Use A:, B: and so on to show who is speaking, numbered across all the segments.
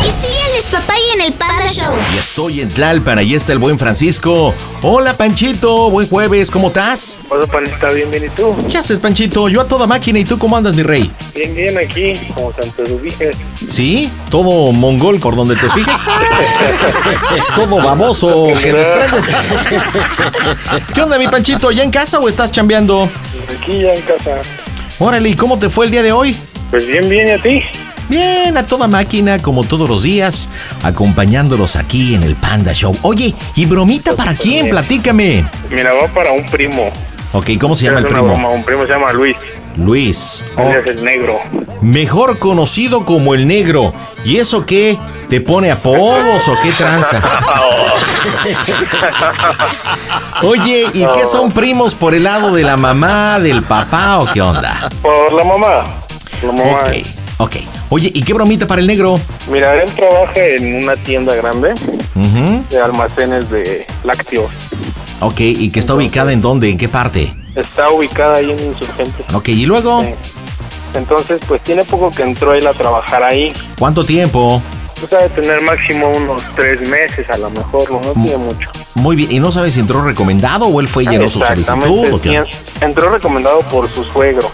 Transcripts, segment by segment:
A: Y sígueles, papá, y en el Panda Show.
B: Ya estoy en Tlalpan, ahí está el buen Francisco. Hola, Panchito, buen jueves, ¿cómo estás?
C: Hola, Panita, bien, bien, ¿y tú?
B: ¿Qué haces, Panchito? Yo a toda máquina, ¿y tú cómo andas, mi rey?
C: Bien, bien, aquí, como Santo Ubiges.
B: ¿Sí? ¿Todo mongol por donde te fijes? ¿Todo baboso que desprendes? ¿Qué onda, mi Panchito? ¿Ya en casa o estás chambeando?
C: Aquí ya en casa.
B: Órale, ¿y cómo te fue el día de hoy?
C: Pues bien, bien, ¿y a ti?
B: Bien, a toda máquina, como todos los días, acompañándolos aquí en el Panda Show. Oye, ¿y bromita para quién? Platícame.
C: Mira, va para un primo.
B: Ok, ¿cómo se llama el primo?
C: broma, Un primo se llama Luis.
B: Luis.
C: Él
B: Ok.
C: es el negro.
B: Mejor conocido como el negro. ¿Y eso qué? ¿Te pone apodos o qué tranza? Oye, ¿y qué son primos por el lado de la mamá, del papá o qué onda?
C: Por la mamá. La mamá.
B: Ok, ok. Oye, ¿y qué bromita para el negro?
C: Mira, él trabaja en una tienda grande de almacenes de lácteos.
B: Ok, ¿y que está ubicada en dónde? ¿En qué parte?
C: Está ubicada ahí en Insurgentes.
B: Ok, ¿y luego?
C: Sí. Entonces, pues tiene poco que entró él a trabajar ahí.
B: ¿Cuánto tiempo?
C: Tú sabes tener máximo unos tres meses a lo mejor, no, no tiene mucho.
B: Muy bien, ¿y no sabes si entró recomendado o él fue y llenó su solicitud?
C: sí, entró recomendado por su suegro.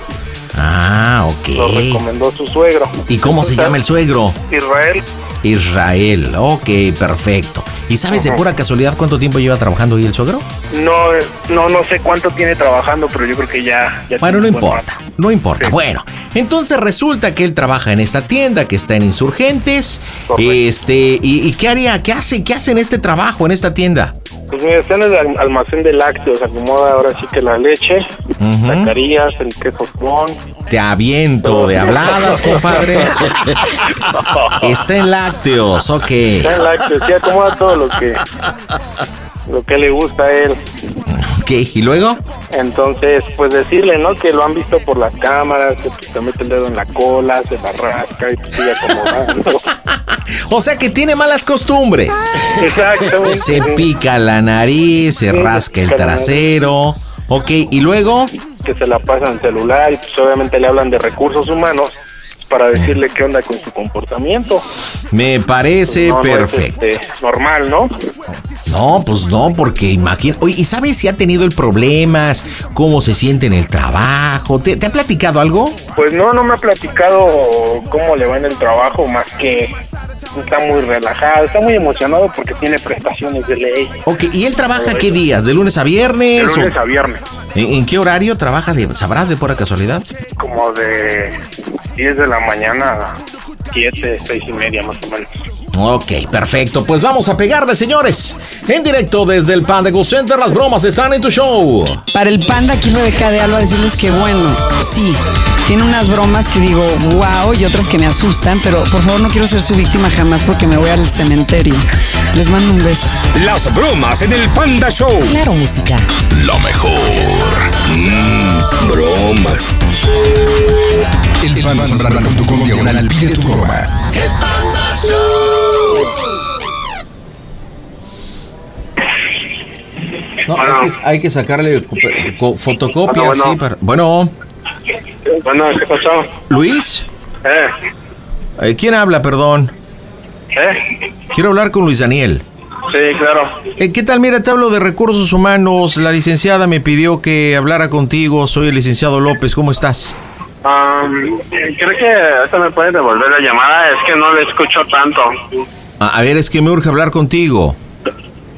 B: Ah,
C: Lo
B: ok.
C: recomendó su suegro.
B: ¿Y cómo se llama el suegro?
C: Israel.
B: Israel, ok, perfecto. ¿Y sabes de pura casualidad cuánto tiempo lleva trabajando ahí el suegro?
C: No, eh, no, no sé cuánto tiene trabajando, pero yo creo que ya. ya
B: Bueno, no importa,
C: rato.
B: no importa.
C: Sí.
B: Bueno, entonces resulta que él trabaja en esta tienda que está en Insurgentes.
C: Correcto.
B: Este, ¿y, y qué haría? ¿Qué hace? ¿Qué hace en este trabajo, en esta tienda?
C: Pues mira, está en el al- almacén de lácteos, acomoda ahora sí que la leche,
B: Ujú.
C: sacarías, el queso con.
B: Te aviento de habladas, compadre. Está en lácteos, ok.
C: Está en lácteos, sí, acomoda todo lo que, lo que le gusta a él.
B: Ok, ¿y luego?
C: Entonces, pues decirle, ¿no? Que lo han visto por las cámaras, que pues, te mete el dedo en la cola, se la rasca y pues sigue acomodando.
B: O sea que tiene malas costumbres.
C: Exactamente.
B: Se pica la nariz, se
C: se
B: rasca el trasero. Ok, ¿y luego?
C: que se la pasan celular y pues obviamente le hablan de recursos humanos para decirle qué onda con su comportamiento.
B: Me parece
C: No, no es,
B: perfecto.
C: este, normal, ¿no?
B: No, pues no, porque imagina. Oye, ¿y sabes si ha tenido el problemas? ¿Cómo se siente en el trabajo? ¿Te, te ha platicado algo?
C: Pues no, no me ha platicado cómo le va en el trabajo, más que está muy relajado, está muy emocionado porque tiene prestaciones de ley.
B: Ok, ¿y él trabaja qué días? ¿De lunes a viernes?
C: De
B: o-
C: lunes a viernes,
B: ¿En, en qué horario trabaja? De, ¿Sabrás de pura casualidad?
C: como de 10 de la mañana a 7, 6 y media más o menos.
B: Ok, perfecto. Pues vamos a pegarle, señores. En directo desde el Panda Go Center, las bromas están en tu show.
D: Para el panda, aquí Rebeca de Alba, decirles que bueno, sí, tiene unas bromas que digo, wow, y otras que me asustan, pero por favor no quiero ser su víctima jamás porque me voy al cementerio. Les mando un beso.
E: Las bromas en el Panda Show.
F: Claro, música.
E: Lo mejor. Mm, bromas.
G: Elpandasambrano.com diagonal pide tu broma.
B: No, hay, que, hay que sacarle co- co- fotocopia,
C: Bueno, bueno.
B: sí, para- Bueno,
C: Bueno, ¿qué pasó?
B: Luis,
C: ¿Eh?
B: eh, ¿quién habla, perdón?
C: ¿Eh?
B: Quiero hablar con Luis Daniel.
C: Sí, claro.
B: Eh, ¿Qué tal? Mira, te hablo de recursos humanos. La licenciada me pidió que hablara contigo. Soy el licenciado López. ¿Cómo estás?
H: Um, creo que ahorita me puede devolver la llamada, es que no le escucho tanto.
B: A, a ver, es que me urge hablar contigo.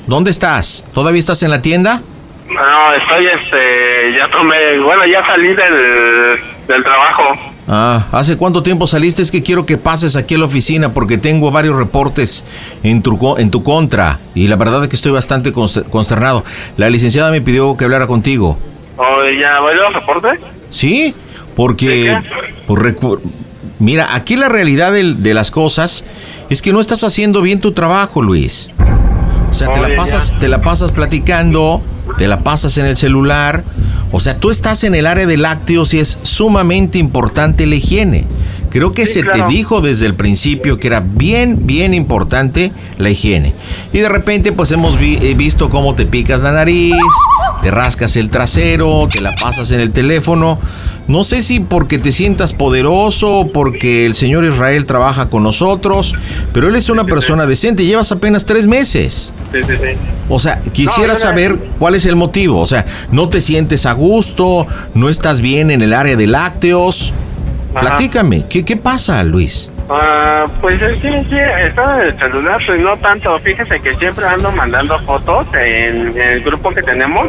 B: ¿Dónde estás? ¿Todavía estás en la tienda?
H: No, estoy, este, ya tomé, bueno, ya salí del, del trabajo.
B: Ah, ¿hace cuánto tiempo saliste? Es que quiero que pases aquí a la oficina porque tengo varios reportes en tu, en tu contra y la verdad es que estoy bastante conster- consternado. La licenciada me pidió que hablara contigo.
H: ¿O ya voy a reporte?
B: ¿Sí? Porque,
H: ¿De
B: por recu- mira, aquí la realidad de las cosas es que no estás haciendo bien tu trabajo, Luis. O sea, te la pasas,
H: ya.
B: te la pasas platicando, te la pasas en el celular. O sea, tú estás en el área de lácteos y es sumamente importante la higiene. Creo que
H: Sí,
B: se
H: claro.
B: te dijo desde el principio que era bien, bien importante la higiene. Y de repente, pues hemos vi- eh, visto cómo te picas la nariz, te rascas el trasero, te la pasas en el teléfono. No sé si porque te sientas poderoso, porque el señor Israel trabaja con nosotros, pero él es una persona decente. Llevas apenas tres meses. O sea, quisiera saber cuál es el motivo. O sea, no te sientes a gusto, no estás bien en el área de lácteos.
H: Ajá.
B: Platícame, ¿qué, qué pasa, Luis?
H: Ah, pues es que sí, está en el celular, pues no tanto. Fíjese que siempre ando mandando fotos en, en el grupo que tenemos.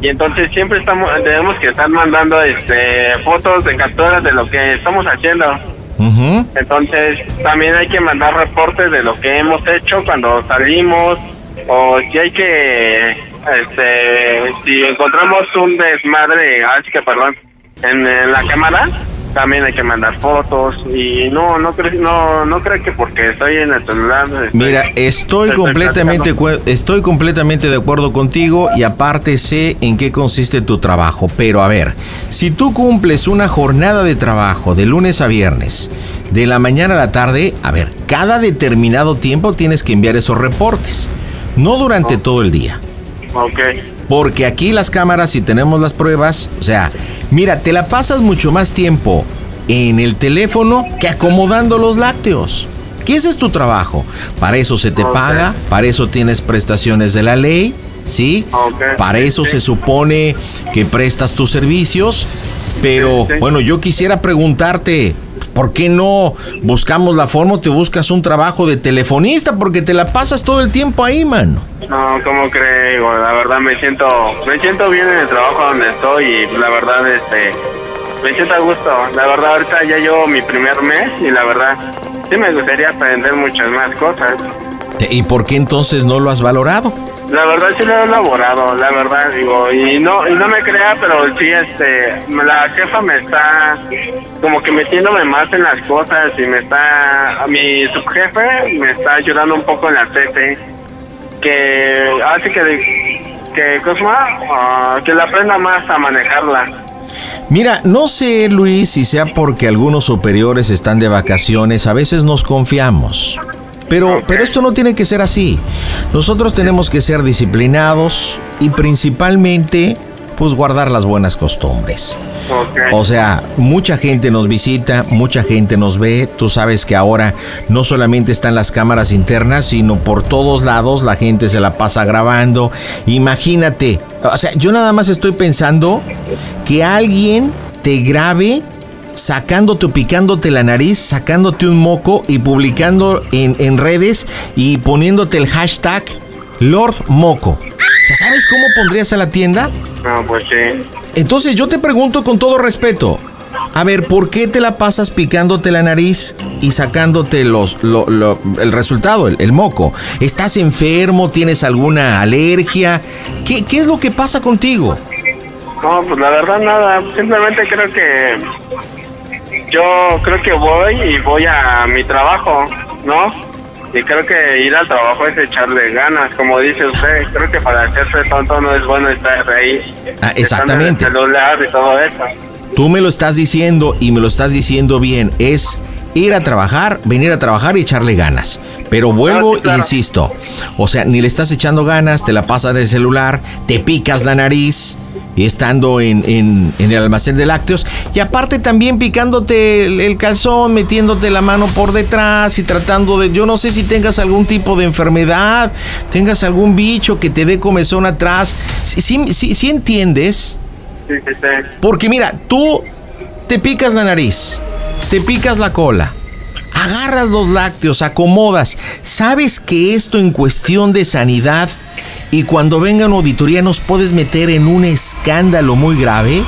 H: Y entonces siempre estamos tenemos que estar mandando este fotos de capturas de lo que estamos haciendo. Entonces también hay que mandar reportes de lo que hemos hecho cuando salimos o si hay que este si encontramos un desmadre, así que perdón, en, en la cámara también hay que mandar fotos y no no creo no no creo que porque estoy en el celular
B: Mira, estoy
H: estoy
B: completamente, estoy completamente de acuerdo contigo y aparte sé en qué consiste tu trabajo. Pero a ver, si tú cumples una jornada de trabajo de lunes a viernes, de la mañana a la tarde, a ver, cada determinado tiempo tienes que enviar esos reportes, no durante todo el día.
H: Okay.
B: Porque aquí las cámaras, si tenemos las pruebas, o sea, mira, te la pasas mucho más tiempo en el teléfono que acomodando los lácteos. Que ese es tu trabajo. Para eso se te paga, para eso tienes prestaciones de la ley, ¿sí? Para eso
H: Sí.
B: se supone que prestas tus servicios. Pero
H: Sí, sí.
B: bueno, yo quisiera preguntarte, ¿por qué no buscamos la forma o te buscas un trabajo de telefonista? Porque te la pasas todo el tiempo ahí, mano.
H: No, ¿cómo creo? La verdad me siento, me siento bien en el trabajo donde estoy y la verdad, este, me siento a gusto. La verdad, ahorita ya llevo mi primer mes y la verdad, sí me gustaría aprender muchas más cosas.
B: ¿Y por qué entonces no lo has valorado?
H: La verdad sí lo he elaborado, la verdad, digo, y no, y no me crea, pero sí, este, la jefa me está como que metiéndome más en las cosas y me está, mi subjefe me está ayudando un poco en la TT, que hace que, que, ¿cómo se llama? Ah, que la aprenda más a manejarla.
B: Mira, no sé, Luis, si sea porque algunos superiores están de vacaciones, a veces nos confiamos. Pero, pero esto no tiene que ser así. Nosotros tenemos que ser disciplinados y principalmente, pues guardar las buenas costumbres. O sea, mucha gente nos visita, mucha gente nos ve. Tú sabes que ahora no solamente están las cámaras internas, sino por todos lados la gente se la pasa grabando. Imagínate, o sea, yo nada más estoy pensando que alguien te grabe sacándote o picándote la nariz, sacándote un moco y publicando en, en redes y poniéndote el hashtag Lord Moco. O sea, ¿sabes cómo pondrías a la tienda?
H: No, pues sí.
B: Entonces yo te pregunto con todo respeto, a ver, ¿por qué te la pasas picándote la nariz y sacándote los, lo- lo- el resultado, el, el moco? ¿Estás enfermo? ¿Tienes alguna alergia? ¿Qué, qué es lo que pasa contigo?
H: No, pues la verdad nada, simplemente creo que yo creo que voy y voy a mi trabajo, ¿no? Y creo que ir al trabajo es echarle ganas, como dice usted, creo que para hacerse tonto no es bueno estar ahí.
B: Ah, exactamente.
H: en el celular y todo eso.
B: Tú me lo estás diciendo y me lo estás diciendo bien, es ir a trabajar, venir a trabajar y echarle ganas. Pero vuelvo
H: Ah, sí, claro.
B: e insisto, o sea, ni le estás echando ganas, te la pasas en el celular, te picas la nariz estando en, en- en el almacén de lácteos y aparte también picándote el, el calzón, metiéndote la mano por detrás y tratando de, yo no sé si tengas algún tipo de enfermedad, tengas algún bicho que te dé comezón atrás, si, entiendes.
H: Sí, sí, sí.
B: Porque mira, tú te picas la nariz, te picas la cola, agarras los lácteos, acomodas. ¿Sabes que esto en cuestión de sanidad y cuando venga una auditoría nos puedes meter en un escándalo muy grave?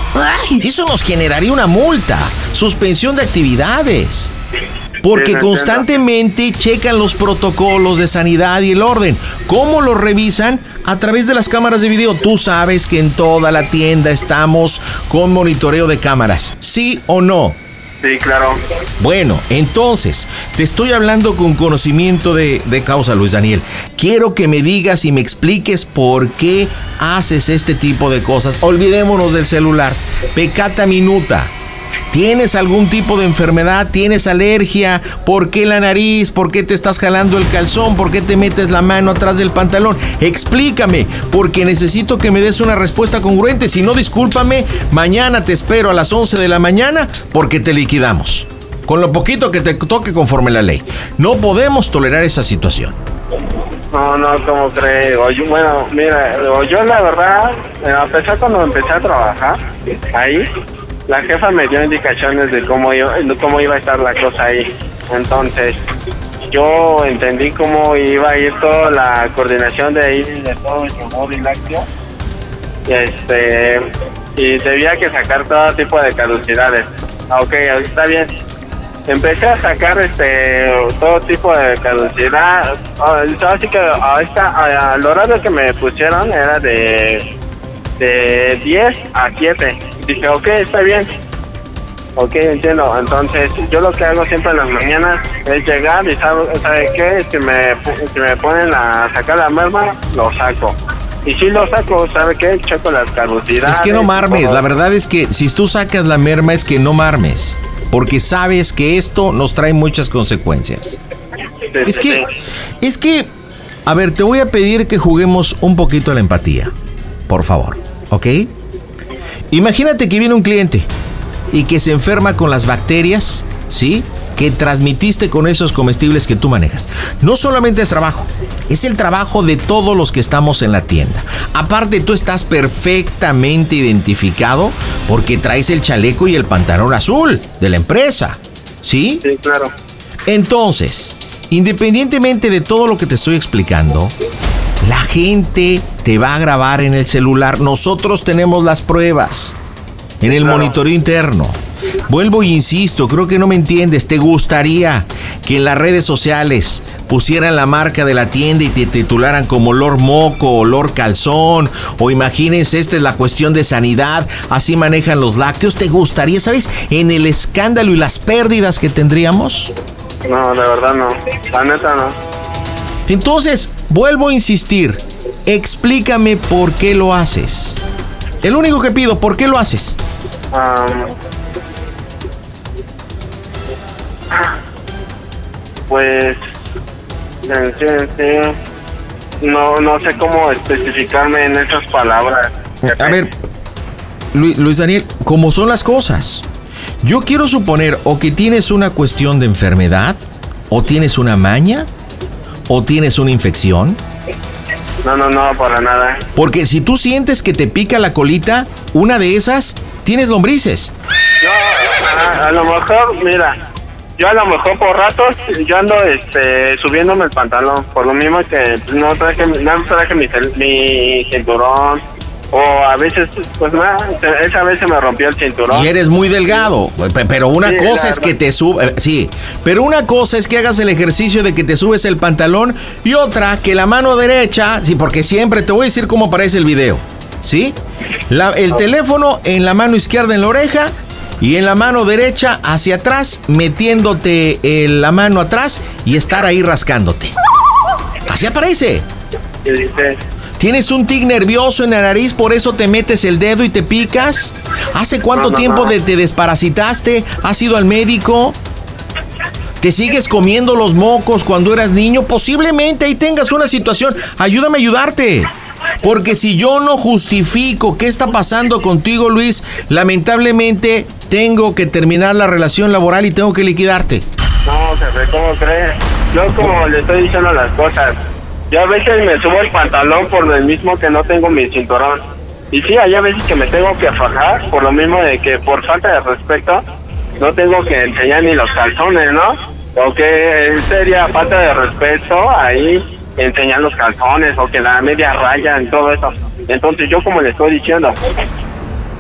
B: Eso nos generaría una multa, suspensión de actividades. Porque constantemente checan los protocolos de sanidad y el orden. ¿Cómo los revisan? A través de las cámaras de video. Tú sabes que en toda la tienda estamos con monitoreo de cámaras. ¿Sí o no?
H: Sí, claro.
B: Bueno, entonces, te estoy hablando con conocimiento de, de causa, Luis Daniel. Quiero que me digas y me expliques por qué haces este tipo de cosas. Olvidémonos del celular. Pecata minuta. ¿Tienes algún tipo de enfermedad? ¿Tienes alergia? ¿Por qué la nariz? ¿Por qué te estás jalando el calzón? ¿Por qué te metes la mano atrás del pantalón? Explícame, porque necesito que me des una respuesta congruente. Si no, discúlpame, mañana te espero a las 11 de la mañana porque te liquidamos. Con lo poquito que te toque conforme la ley. No podemos tolerar esa situación.
H: No, no, ¿cómo cree? O yo- bueno, mira, yo la verdad, eh, a pesar cuando empecé a trabajar ahí, la jefa me dio indicaciones de cómo iba, cómo iba a estar la cosa ahí. Entonces, yo entendí cómo iba a ir toda la coordinación de ahí, de todo el móvil lácteo. Este, y debía que sacar todo tipo de caducidades. Ah, Ok, está bien. Empecé a sacar este todo tipo de caducidad. Ah, Así que a esta, al horario que me pusieron era de, de 10 a 7. Dije, ok, está bien. Ok, entiendo. Entonces, yo lo que hago siempre en las mañanas es llegar y sabe, ¿sabe qué? Si me, si me ponen a sacar la merma, lo saco. Y si lo saco, ¿sabe qué? Checo las caducidades.
B: Es que no marmes, la verdad es que si tú sacas la merma es que no marmes. Porque sabes que esto nos trae muchas consecuencias.
H: Sí,
B: Es
H: sí,
B: que,
H: sí.
B: es que, a ver, te voy a pedir que juguemos un poquito a la empatía. Por favor, ¿ok? Imagínate que viene un cliente y que se enferma con las bacterias, ¿sí? Que transmitiste con esos comestibles que tú manejas. No solamente es trabajo, es el trabajo de todos los que estamos en la tienda. Aparte, tú estás perfectamente identificado porque traes el chaleco y el pantalón azul de la empresa, ¿sí?
H: Sí, claro.
B: Entonces, independientemente de todo lo que te estoy explicando, la gente te va a grabar en el celular. Nosotros tenemos las pruebas en el
H: Claro.
B: monitoreo interno. Vuelvo e insisto, creo que no me entiendes. ¿Te gustaría que en las redes sociales pusieran la marca de la tienda y te titularan como olor moco, olor calzón? O imagínense, esta es la cuestión de sanidad, así manejan los lácteos. ¿Te gustaría, sabes, en el escándalo y las pérdidas que tendríamos?
H: No, de verdad no. La neta no.
B: Entonces, vuelvo a insistir, explícame por qué lo haces. El único que pido, ¿por qué lo haces?
H: Pues, no, no sé cómo especificarme en esas palabras.
B: A ver, Lu- Luis Daniel, ¿cómo son las cosas? Yo quiero suponer o que tienes una cuestión de enfermedad, o tienes una maña, o tienes una infección.
H: No, no, no, para nada.
B: Porque si tú sientes que te pica la colita, una de esas, tienes lombrices.
H: No, a, a lo mejor, mira, yo a lo mejor por ratos yo ando este, subiéndome el pantalón, por lo mismo que no traje, no traje mi, mi cinturón, o a veces, pues nada, esa vez se me rompió el cinturón.
B: Y eres muy delgado. Pe- Pero una
H: Sí,
B: cosa es que te sube. eh, Sí. Pero una cosa es que hagas el ejercicio de que te subes el pantalón. Y otra, que la mano derecha. Sí, porque siempre te voy a decir cómo aparece el video. ¿Sí? La- el teléfono en la mano izquierda en la oreja. Y en la mano derecha hacia atrás, metiéndote eh, la mano atrás y estar ahí rascándote. Así aparece.
H: Y dice,
B: ¿Tienes un tic nervioso en la nariz, por eso te metes el dedo y te picas? ¿Hace cuánto
H: No,
B: tiempo
H: no.
B: de- te desparasitaste? ¿Has ido al médico? ¿Te sigues comiendo los mocos cuando eras niño? Posiblemente ahí tengas una situación. Ayúdame a ayudarte. Porque si yo no justifico qué está pasando contigo, Luis, lamentablemente tengo que terminar la relación laboral y tengo que liquidarte.
H: no, jefe, ¿cómo crees? Yo como le estoy diciendo las cosas, yo a veces me subo el pantalón por lo mismo que no tengo mi cinturón. y sí, hay a veces que me tengo que fajar por lo mismo de que por falta de respeto no tengo que enseñar ni los calzones, ¿no? O que sería falta de respeto ahí enseñar los calzones o que la media raya en todo eso. Entonces yo como le estoy diciendo,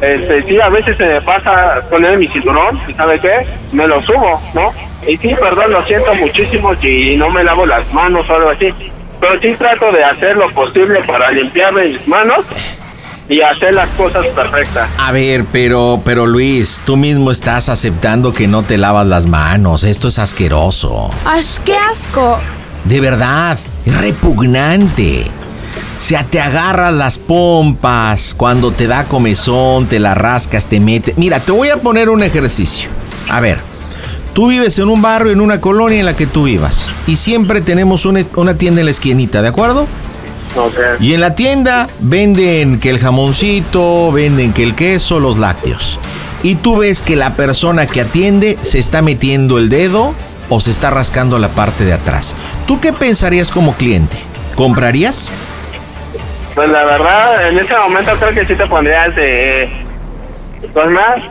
H: este, sí, a veces se me pasa poner mi cinturón y ¿sabe qué? Me lo subo, ¿no? Y sí, perdón, lo siento muchísimo y no me lavo las manos o algo así. Pero sí trato de hacer lo posible para limpiarme mis manos y hacer las cosas perfectas.
B: A ver, pero, pero Luis, tú mismo estás aceptando que no te lavas las manos. Esto es asqueroso.
I: ¡Ay, qué asco!
B: De verdad, es repugnante. O sea, te agarras las pompas, cuando te da comezón, te la rascas, te metes. Mira, te voy a poner un ejercicio. A ver, tú vives en un barrio, en una colonia en la que tú vivas. Y siempre tenemos una, una tienda en la esquinita, ¿de acuerdo?
H: Ok.
B: Y en la tienda venden que el jamoncito, venden que el queso, los lácteos. Y tú ves que la persona que atiende se está metiendo el dedo o se está rascando la parte de atrás. ¿Tú qué pensarías como cliente? ¿Comprarías?
H: Pues la verdad, en ese momento creo que sí te pondrías de... Pues más,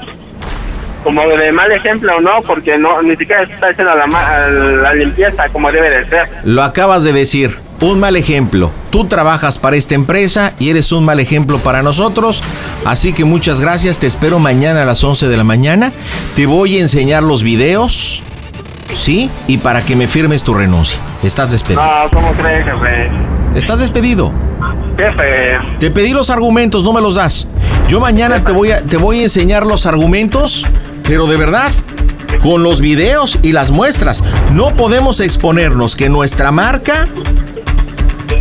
H: como de mal ejemplo, ¿no? Porque no ni siquiera está haciendo la, la limpieza como debe de ser.
B: Lo acabas de decir. Un mal ejemplo. Tú trabajas para esta empresa y eres un mal ejemplo para nosotros. Así que muchas gracias. Te espero mañana a las 11 de la mañana. Te voy a enseñar los videos. ¿Sí? Y para que me firmes tu renuncia. Estás despedido.
H: No, ¿cómo crees, jefe?
B: Estás despedido.
H: Jefe,
B: Te pedí los argumentos, no me los das. Yo mañana te voy a, te voy a enseñar los argumentos, pero de verdad, con los videos y las muestras. No podemos exponernos que nuestra marca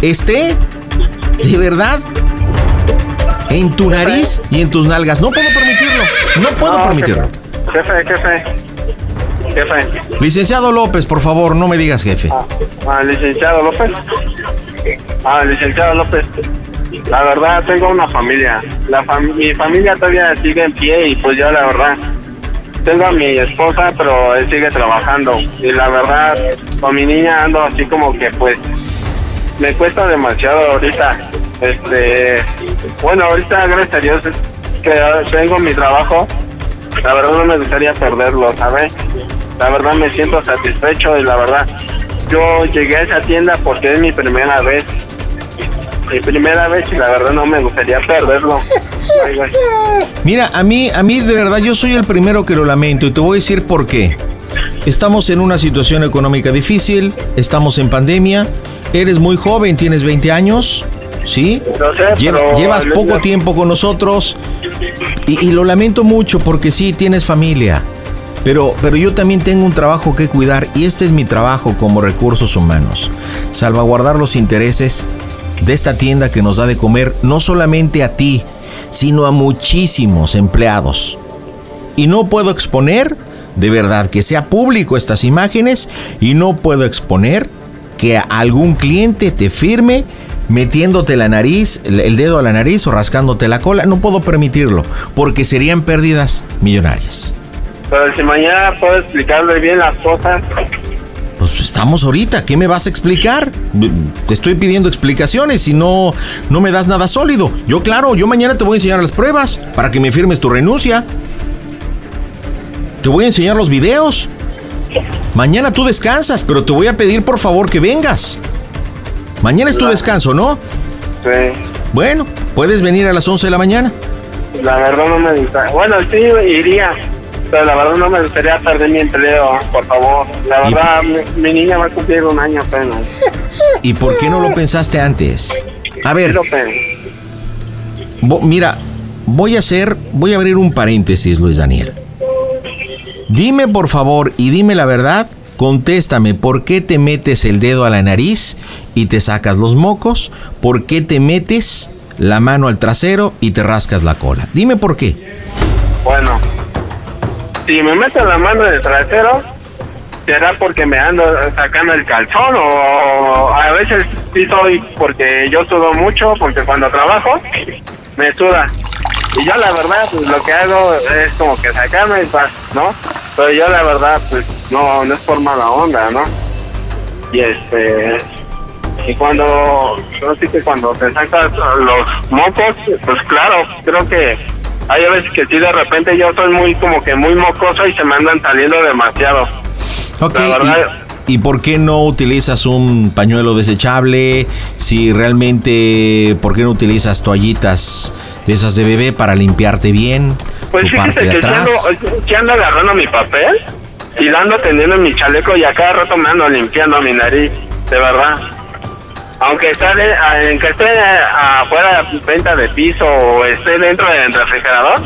B: esté de verdad en tu nariz y en tus nalgas. No puedo permitirlo. No puedo
H: no,
B: permitirlo.
H: Jefe, jefe, jefe.
B: Licenciado López, por favor, no me digas jefe.
H: Ah, ah, licenciado López. Ah, licenciado López. La verdad, tengo una familia. La fam- mi familia todavía sigue en pie y pues yo la verdad. Tengo a mi esposa, pero él sigue trabajando. Y la verdad, con mi niña ando así como que pues me cuesta demasiado ahorita. Este, bueno, ahorita gracias a Dios que tengo mi trabajo. La verdad no me gustaría perderlo, ¿sabes? La verdad me siento satisfecho y la verdad yo llegué a esa tienda porque es mi primera vez. Mi primera vez y la verdad no me gustaría perderlo.
B: Mira, a mí, a mí de verdad yo soy el primero que lo lamento y te voy a decir por qué. Estamos en una situación económica difícil, estamos en pandemia, eres muy joven, tienes 20 años, ¿sí?
H: Sé,
B: Lle- llevas poco tiempo con nosotros y, y lo lamento mucho porque sí, tienes familia. Pero, pero yo también tengo un trabajo que cuidar y este es mi trabajo como recursos humanos. Salvaguardar los intereses de esta tienda que nos da de comer no solamente a ti, sino a muchísimos empleados. Y no puedo exponer, de verdad, que sea público estas imágenes y no puedo exponer que algún cliente te firme metiéndote la nariz, el dedo a la nariz o rascándote la cola. No puedo permitirlo porque serían pérdidas millonarias.
H: Pero si mañana puedo explicarle bien las cosas,
B: Pues estamos ahorita, ¿qué me vas a explicar? Te estoy pidiendo explicaciones y no, no me das nada sólido. Yo claro, yo mañana te voy a enseñar las pruebas para que me firmes tu renuncia. Te voy a enseñar los videos. Mañana tú descansas, pero te voy a pedir por favor que vengas. Mañana es tu descanso, ¿no?
H: sí,
B: Bueno, puedes venir a las 11 de la mañana.
H: la verdad no me gusta. Bueno, sí iría, pero la verdad no me gustaría perder mi empleo, por favor. La verdad, mi, mi niña va a cumplir un año apenas.
B: ¿Y por qué no lo pensaste antes? A ver. Bo- mira, voy a hacer, voy a abrir un paréntesis, Luis Daniel. Dime por favor y dime la verdad, contéstame, ¿por qué te metes el dedo a la nariz y te sacas los mocos? ¿Por qué te metes la mano al trasero y te rascas la cola? Dime por qué.
H: Bueno, si me meto la mano en el trasero, será porque me ando sacando el calzón o a veces sí soy porque yo sudo mucho, porque cuando trabajo me suda. Y yo la verdad, pues lo que hago es como que sacarme y paz, ¿no? Pero yo la verdad, pues no, no es por mala onda, ¿no? Y este, Y cuando, que cuando te sacas los mocos, pues claro, creo que hay veces que sí, de repente yo soy muy, como que muy mocoso y se me andan saliendo demasiado.
B: Ok,
H: La
B: ¿y, por qué no utilizas un pañuelo desechable? Si realmente, ¿por qué no utilizas toallitas de esas de bebé para limpiarte bien
H: Pues
B: de
H: que
B: atrás?
H: ando, sí ando agarrando mi papel y lo ando tendiendo en mi chaleco y a cada rato me ando limpiando mi nariz, de verdad. Aunque esté, de- aunque esté afuera de venta de piso o esté dentro del refrigerador,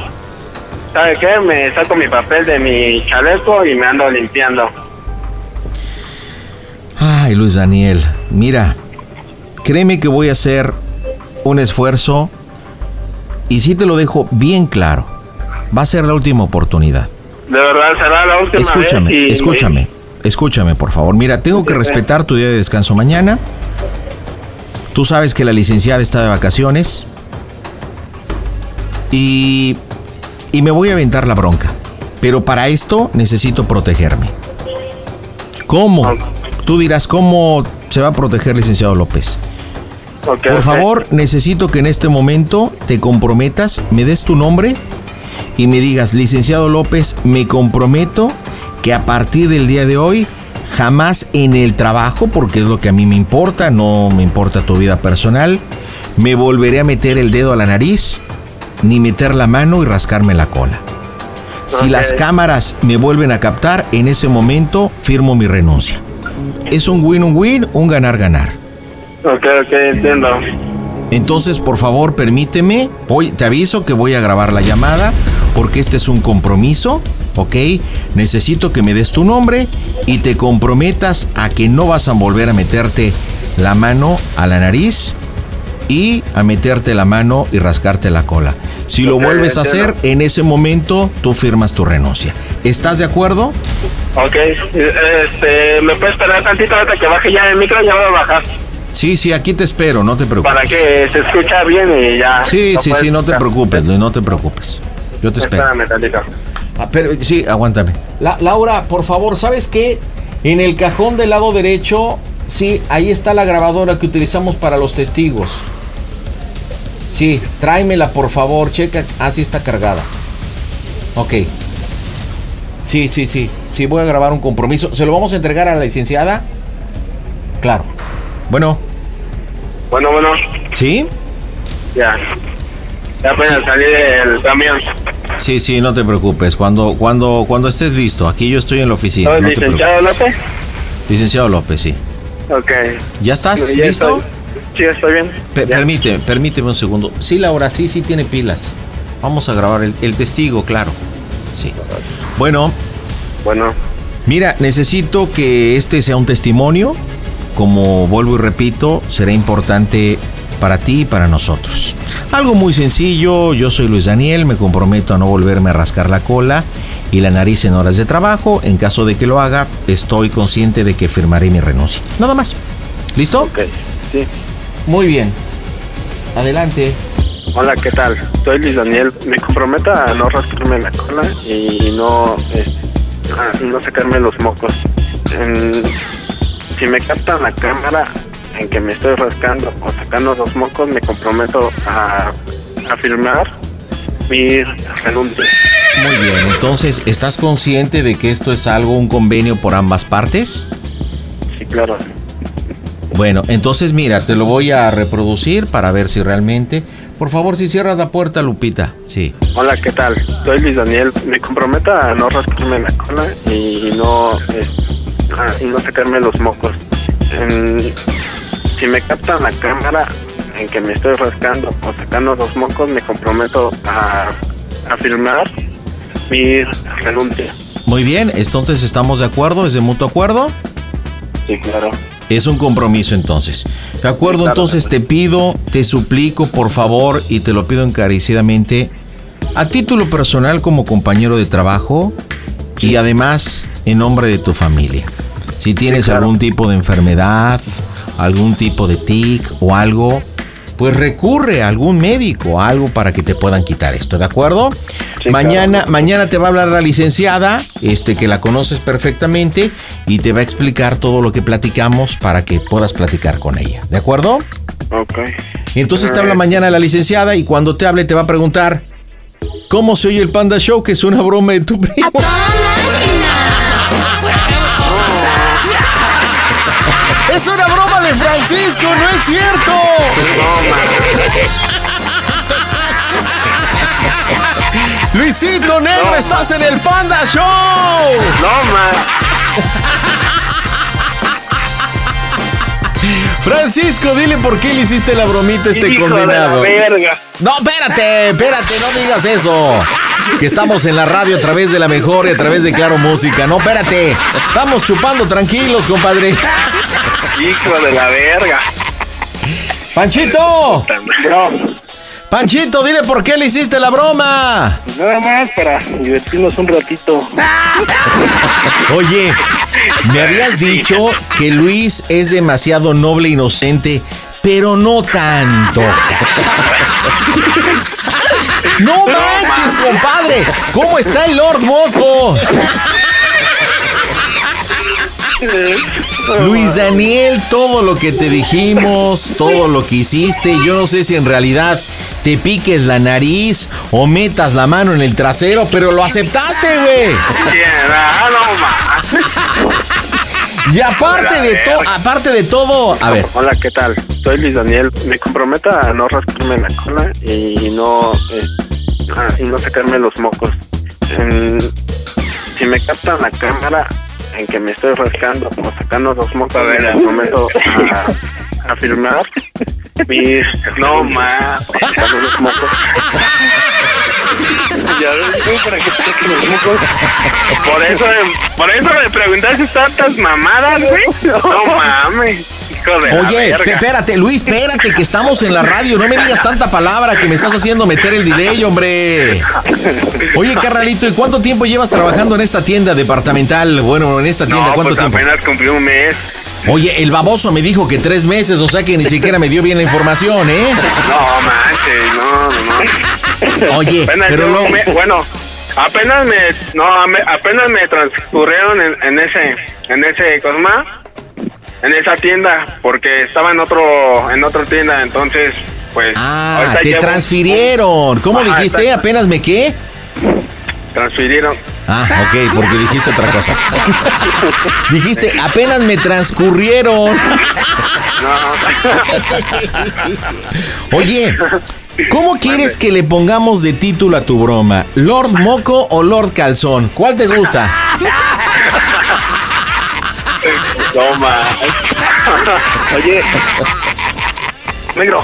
H: ¿sabe qué? Me saco mi papel de mi chaleco y me ando limpiando.
B: Ay, Luis Daniel, mira, créeme que voy a hacer un esfuerzo y sí te lo dejo bien claro. Va a ser la última oportunidad.
H: De verdad, será la última
B: Escúchame,
H: vez. y-
B: escúchame, escúchame, por favor. Mira, tengo que respetar tu día de descanso mañana. Tú sabes que la licenciada está de vacaciones. Y, y me voy a aventar la bronca. Pero para esto necesito protegerme. ¿Cómo? Tú dirás, ¿cómo se va a proteger, licenciado López? Por favor, necesito que en este momento te comprometas, me des tu nombre y me digas, licenciado López, me comprometo que a partir del día de hoy, jamás en el trabajo, porque es lo que a mí me importa, no me importa tu vida personal, me volveré a meter el dedo a la nariz, ni meter la mano y rascarme la cola. Si las cámaras me vuelven a captar, en ese momento firmo mi renuncia. Es un win-win, un ganar-ganar.
H: Ok, ok, entiendo.
B: Entonces, por favor, permíteme, voy, te aviso que voy a grabar la llamada porque este es un compromiso, ¿ok? Necesito que me des tu nombre y te comprometas a que no vas a volver a meterte la mano a la nariz y a meterte la mano y rascarte la cola. Si lo vuelves a hacer, en ese momento tú firmas tu renuncia. ¿Estás de acuerdo?
H: Ok, este, ¿me puedes esperar tantito hasta que baje ya el micro? Ya voy a bajar.
B: Sí, sí, aquí te espero, no te preocupes.
H: Para que se escucha bien y ya.
B: Sí, sí, sí, no te
H: escuchar.
B: preocupes, Luis, no te preocupes. Yo te espero. Ah, pero sí, aguántame. La- Laura, por favor, ¿sabes qué? En el cajón del lado derecho, sí, ahí está la grabadora que utilizamos para los testigos. Sí, tráemela, por favor, checa. Ah, sí está cargada. Ok. Sí, sí, sí. Sí, voy a grabar un compromiso. ¿Se lo vamos a entregar a la licenciada? Claro. Bueno,
H: Bueno, bueno,
B: ¿sí?
H: ya. Ya apenas salí del camión.
B: Sí, sí, no te preocupes. Cuando, cuando, cuando estés listo, aquí yo estoy en la oficina.
H: ¿Soy
B: no te preocupes.
H: licenciado López?
B: Licenciado López, sí.
H: Ok.
B: ¿Ya estás
H: Ya
B: listo?
H: estoy. Sí, estoy bien.
B: Pe-
H: Ya.
B: permíteme, permíteme un segundo. Sí, Laura, sí, sí tiene pilas. Vamos a grabar el, el testigo, claro. Sí. Bueno,
H: Bueno,
B: mira, necesito que este sea un testimonio. Como vuelvo y repito, será importante para ti y para nosotros. Algo muy sencillo, yo soy Luis Daniel, me comprometo a no volverme a rascar la cola y la nariz en horas de trabajo. En caso de que lo haga, estoy consciente de que firmaré mi renuncia. Nada más. ¿Listo?
H: ok. Sí.
B: Muy bien. Adelante.
H: Hola, ¿qué tal? Soy Luis Daniel. Me comprometo a no rascarme la cola y no, eh, no sacarme los mocos. Si me captan la cámara en que me estoy rascando o sacando los mocos, me comprometo a, a firmar mi renuncia.
B: Muy bien, entonces, ¿estás consciente de que esto es algo, un convenio por ambas partes?
H: Sí, claro.
B: Bueno, entonces mira, te lo voy a reproducir para ver si realmente... Por favor, si cierras la puerta, Lupita. Sí.
H: Hola, ¿qué tal? Soy Luis Daniel. Me comprometo a no rascarme la cola y no, eh, ah, y no sacarme los mocos. En- si me captan la cámara en que me estoy rascando o sacando los mocos, me comprometo a, a firmar mi renuncia.
B: Muy bien, entonces estamos de acuerdo, es de mutuo acuerdo.
H: Sí, claro.
B: Es un compromiso entonces. De acuerdo,
H: claro.
B: entonces te pido, te suplico por favor y te lo pido encarecidamente, a título personal como compañero de trabajo y además en nombre de tu familia. Si tienes
H: claro.
B: algún tipo de enfermedad, algún tipo de tic o algo, pues recurre a algún médico, algo para que te puedan quitar esto, ¿de acuerdo? mañana, mañana te va a hablar la licenciada, este que la conoces perfectamente y te va a explicar todo lo que platicamos para que puedas platicar con ella, ¿de acuerdo?
H: Ok.
B: Entonces te habla mañana la licenciada y cuando te hable te va a preguntar ¿Cómo se oye el Panda Show? Que es una broma de tu primo. Es una broma de Francisco, no es cierto. Luisito Negro, estás en el Panda Show.
H: No, man.
B: Francisco, dile por qué le hiciste la bromita a este
H: Hijo
B: condenado.
H: de la verga.
B: No, espérate, espérate, no digas eso. Que estamos en la radio a través de la mejor y a través de Claro Música. No, espérate. Estamos chupando tranquilos, compadre.
H: Hijo de la verga.
B: Panchito, Panchito, dile por qué le hiciste la broma.
H: nada más para divertirnos un ratito.
B: Oye, me habías dicho que Luis es demasiado noble e inocente, pero no tanto. No manches, compadre. ¿Cómo está el Lord Moco? Luis Daniel, todo lo que te dijimos, todo lo que hiciste, yo no sé si en realidad te piques la nariz o metas la mano en el trasero, pero lo aceptaste, güey. Y aparte de todo, aparte de todo, a ver,
H: Hola, ¿qué tal? Soy Luis Daniel. Me comprometo a no rascarme la cola y no eh, ah, y no sacarme los mocos. En- si me captan la cámara en que me estoy rascando o sacando los mocos, me comprometo a, a filmar. Mis, no más, sacando los mocos. Ya ves, para que mocos. Por eso, por eso me preguntaste tantas mamadas, güey. No mames, hijo de la
B: Oye,
H: verga.
B: espérate, Luis, espérate, que estamos en la radio. No me digas tanta palabra que me estás haciendo meter el delay, hombre. Oye, carnalito, ¿y cuánto tiempo llevas trabajando en esta tienda departamental? Bueno, en esta tienda,
H: No,
B: ¿cuánto
H: pues
B: tiempo?
H: apenas cumplí un mes.
B: Oye, el baboso me dijo que tres meses, o sea que ni siquiera me dio bien la información, ¿eh?
H: No manches, no, no, no.
B: Oye,
H: Apenas
B: pero no.
H: me- bueno, apenas me, no, me- apenas me transcurrieron en, en ese, en ese, Cosma, en esa tienda, porque estaba en otro, en otra tienda, entonces, pues.
B: Ah, te
H: llevo-
B: transfirieron. ¿Cómo
H: Ajá,
B: dijiste? ¿Apenas me qué?
H: Transfirieron.
B: Ah, ok, porque dijiste otra cosa. dijiste, apenas me transcurrieron.
H: No,
B: Oye, ¿cómo quieres que le pongamos de título a tu broma? ¿Lord Moco o Lord Calzón? ¿Cuál te gusta?
H: más. Oye, negro,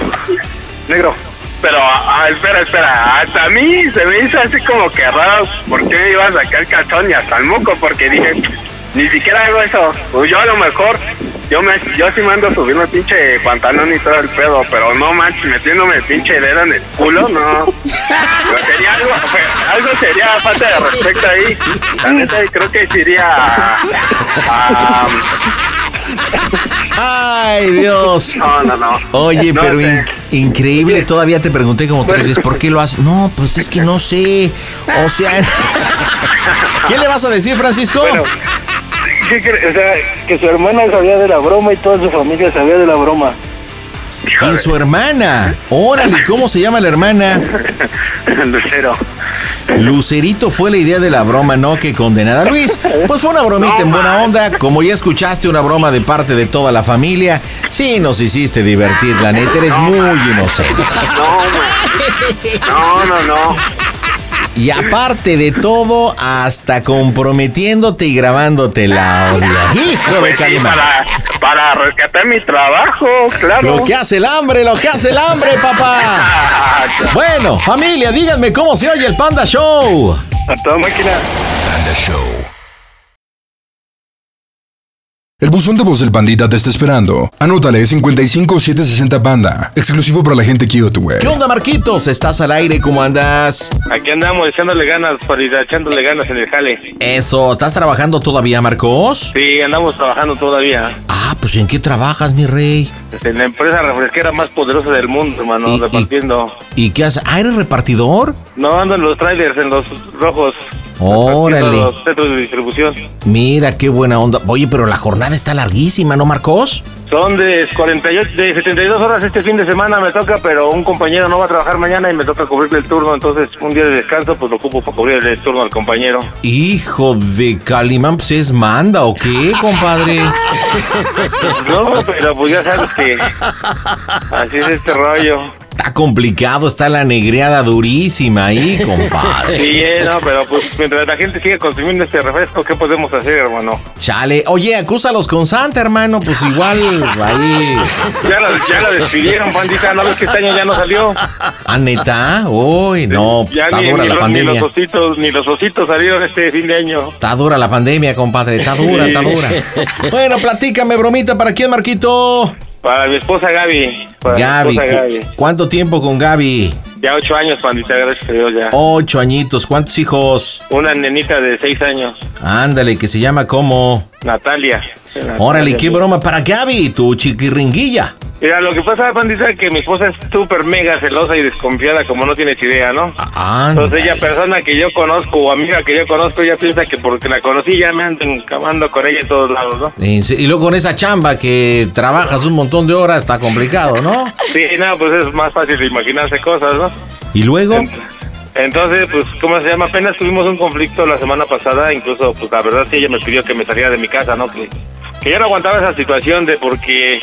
H: negro. Pero, ah, espera, espera, hasta a mí se me hizo así como que raro por qué iba a sacar calzón y hasta el moco, porque dije, ni siquiera hago eso. Pues yo a lo mejor, yo me yo sí mando a subirme pinche pantalón y todo el pedo, pero no manches, metiéndome el pinche dedo en el culo, no. Pero sería algo, algo sería falta de respeto ahí. La neta, creo que sí iría a- a
B: Ay, Dios.
H: no, no, no.
B: Oye,
H: No
B: pero in- increíble, todavía te pregunté como tres veces, ¿por qué lo haces? No, pues es que no sé. O sea, ¿qué le vas a decir, Francisco?
I: Bueno, ¿qué cre- O sea, que su hermana sabía de la broma y toda su familia sabía de la broma.
B: En su hermana. Órale, ¿cómo se llama la hermana?
H: Lucero.
B: Lucerito fue la idea de la broma, no que condenada. Luis, pues fue una bromita en buena onda. Como ya escuchaste una broma de parte de toda la familia, sí nos hiciste divertir, la neta, eres muy inocente.
H: No, man. No, no, no.
B: Y aparte de todo, hasta comprometiéndote y grabándote la audio. Hijo de
H: Pues sí, para, para rescatar mi trabajo, claro.
B: Lo que hace el hambre, lo que hace el hambre, papá. Bueno, familia, díganme cómo se oye el Panda Show.
H: A toda máquina.
E: Panda Show.
G: El buzón de voz del pandita te está esperando. Anótale 55760 Panda. Exclusivo para la gente cute, güey.
B: ¿Qué onda, Marquitos? ¿Estás al aire? ¿Cómo andas?
H: Aquí andamos echándole ganas, Farida, echándole ganas en el jale.
B: Eso, ¿estás trabajando todavía, Marcos?
H: Sí, andamos trabajando todavía.
B: Ah, pues ¿en qué trabajas, mi rey?
I: Este, En la empresa refresquera más poderosa del mundo, hermano,
B: Y-
I: repartiendo.
B: ¿Y qué haces? ¿Ah, eres repartidor?
I: No ando en los trailers, en los rojos.
B: Órale.
I: Los centros de distribución.
B: Mira, qué buena onda. Oye, pero la jornada está larguísima, ¿no, Marcos?
I: Son de 48, de 72 horas este fin de semana me toca, pero un compañero no va a trabajar mañana y me toca cubrirle el turno, entonces un día de descanso pues lo ocupo para cubrirle el turno al compañero.
B: Hijo de Calimán, pues es manda o qué, compadre.
I: No, pero pues ya sabes que así es este rollo.
B: Está complicado, está la negreada durísima ahí, compadre.
I: Sí, eh, no, pero pues mientras la gente sigue consumiendo este refresco, ¿qué podemos hacer, hermano?
B: Chale, oye, acúsalos con Santa, hermano, pues igual ahí.
I: Ya la, ya la despidieron, pandita, ¿no ves que este año ya no salió?
B: ¿Ah, neta? Uy, no, pues
I: ya
B: está
I: ni,
B: dura
I: ni
B: la
I: los, ni
B: pandemia.
I: los ositos, ni los ositos salieron este fin de año.
B: Está dura la pandemia, compadre, está dura, está dura. Bueno, platícame, bromita, ¿para quién, Marquito?
I: Para mi esposa Gaby. Para
B: Gaby,
I: mi esposa
B: ¿cu-
I: Gaby.
B: ¿cuánto tiempo con Gaby?
I: Ya ocho años, pandita, gracias a Dios ya.
B: Ocho añitos, ¿cuántos hijos?
I: Una nenita de seis años,
B: Ándale, que se llama como.
I: Natalia.
B: Órale,
I: Natalia,
B: qué
I: sí.
B: broma para Gaby, tu chiquirringuilla.
I: Mira, lo que pasa, pandita, es que mi esposa es súper mega celosa y desconfiada, como no tienes idea, ¿no?
B: Ah,
I: Entonces ella, persona que yo conozco o amiga que yo conozco, ella piensa que porque la conocí ya me ando encamando con ella en todos lados, ¿no?
B: Y luego con esa chamba que trabajas un montón de horas, está complicado, ¿no?
I: Sí, no, pues es más fácil de imaginarse cosas, ¿no?
B: Y luego,
I: Entonces, pues, ¿cómo se llama? Apenas tuvimos un conflicto la semana pasada, incluso, pues, la verdad sí ella me pidió que me saliera de mi casa, ¿no? Que, que yo no aguantaba esa situación de porque,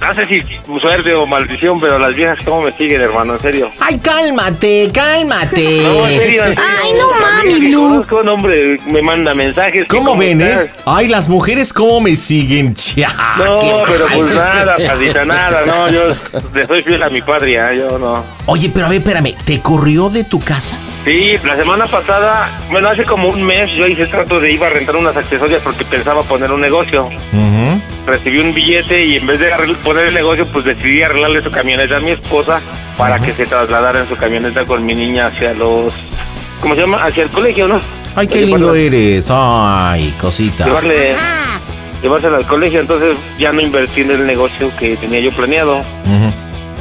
I: no sé si suerte o maldición, pero las viejas cómo me siguen, hermano, en serio.
B: ay, cálmate, cálmate.
I: No, en serio, en serio.
A: Ay, no mami, Blue.
I: conozco, un hombre me manda mensajes.
B: ¿Cómo ven, eh? Ay, las mujeres cómo me siguen, cha.
I: No, pero pues nada, padita, nada, no, yo le soy fiel a mi patria, yo no.
B: Oye, pero a ver, espérame, ¿te corrió de tu casa?
I: Sí, la semana pasada, bueno, hace como un mes yo hice trato de ir a rentar unas accesorias porque pensaba poner un negocio. Recibí un billete y en vez de poner el negocio, pues decidí arreglarle su camioneta a mi esposa para que se trasladara en su camioneta con mi niña hacia los... ¿Cómo se llama? Hacia el colegio, ¿no?
B: Ay, qué lindo eres. Ay, cosita.
I: Llevarle... Llevársela al colegio, entonces ya no invertí en el negocio que tenía yo planeado.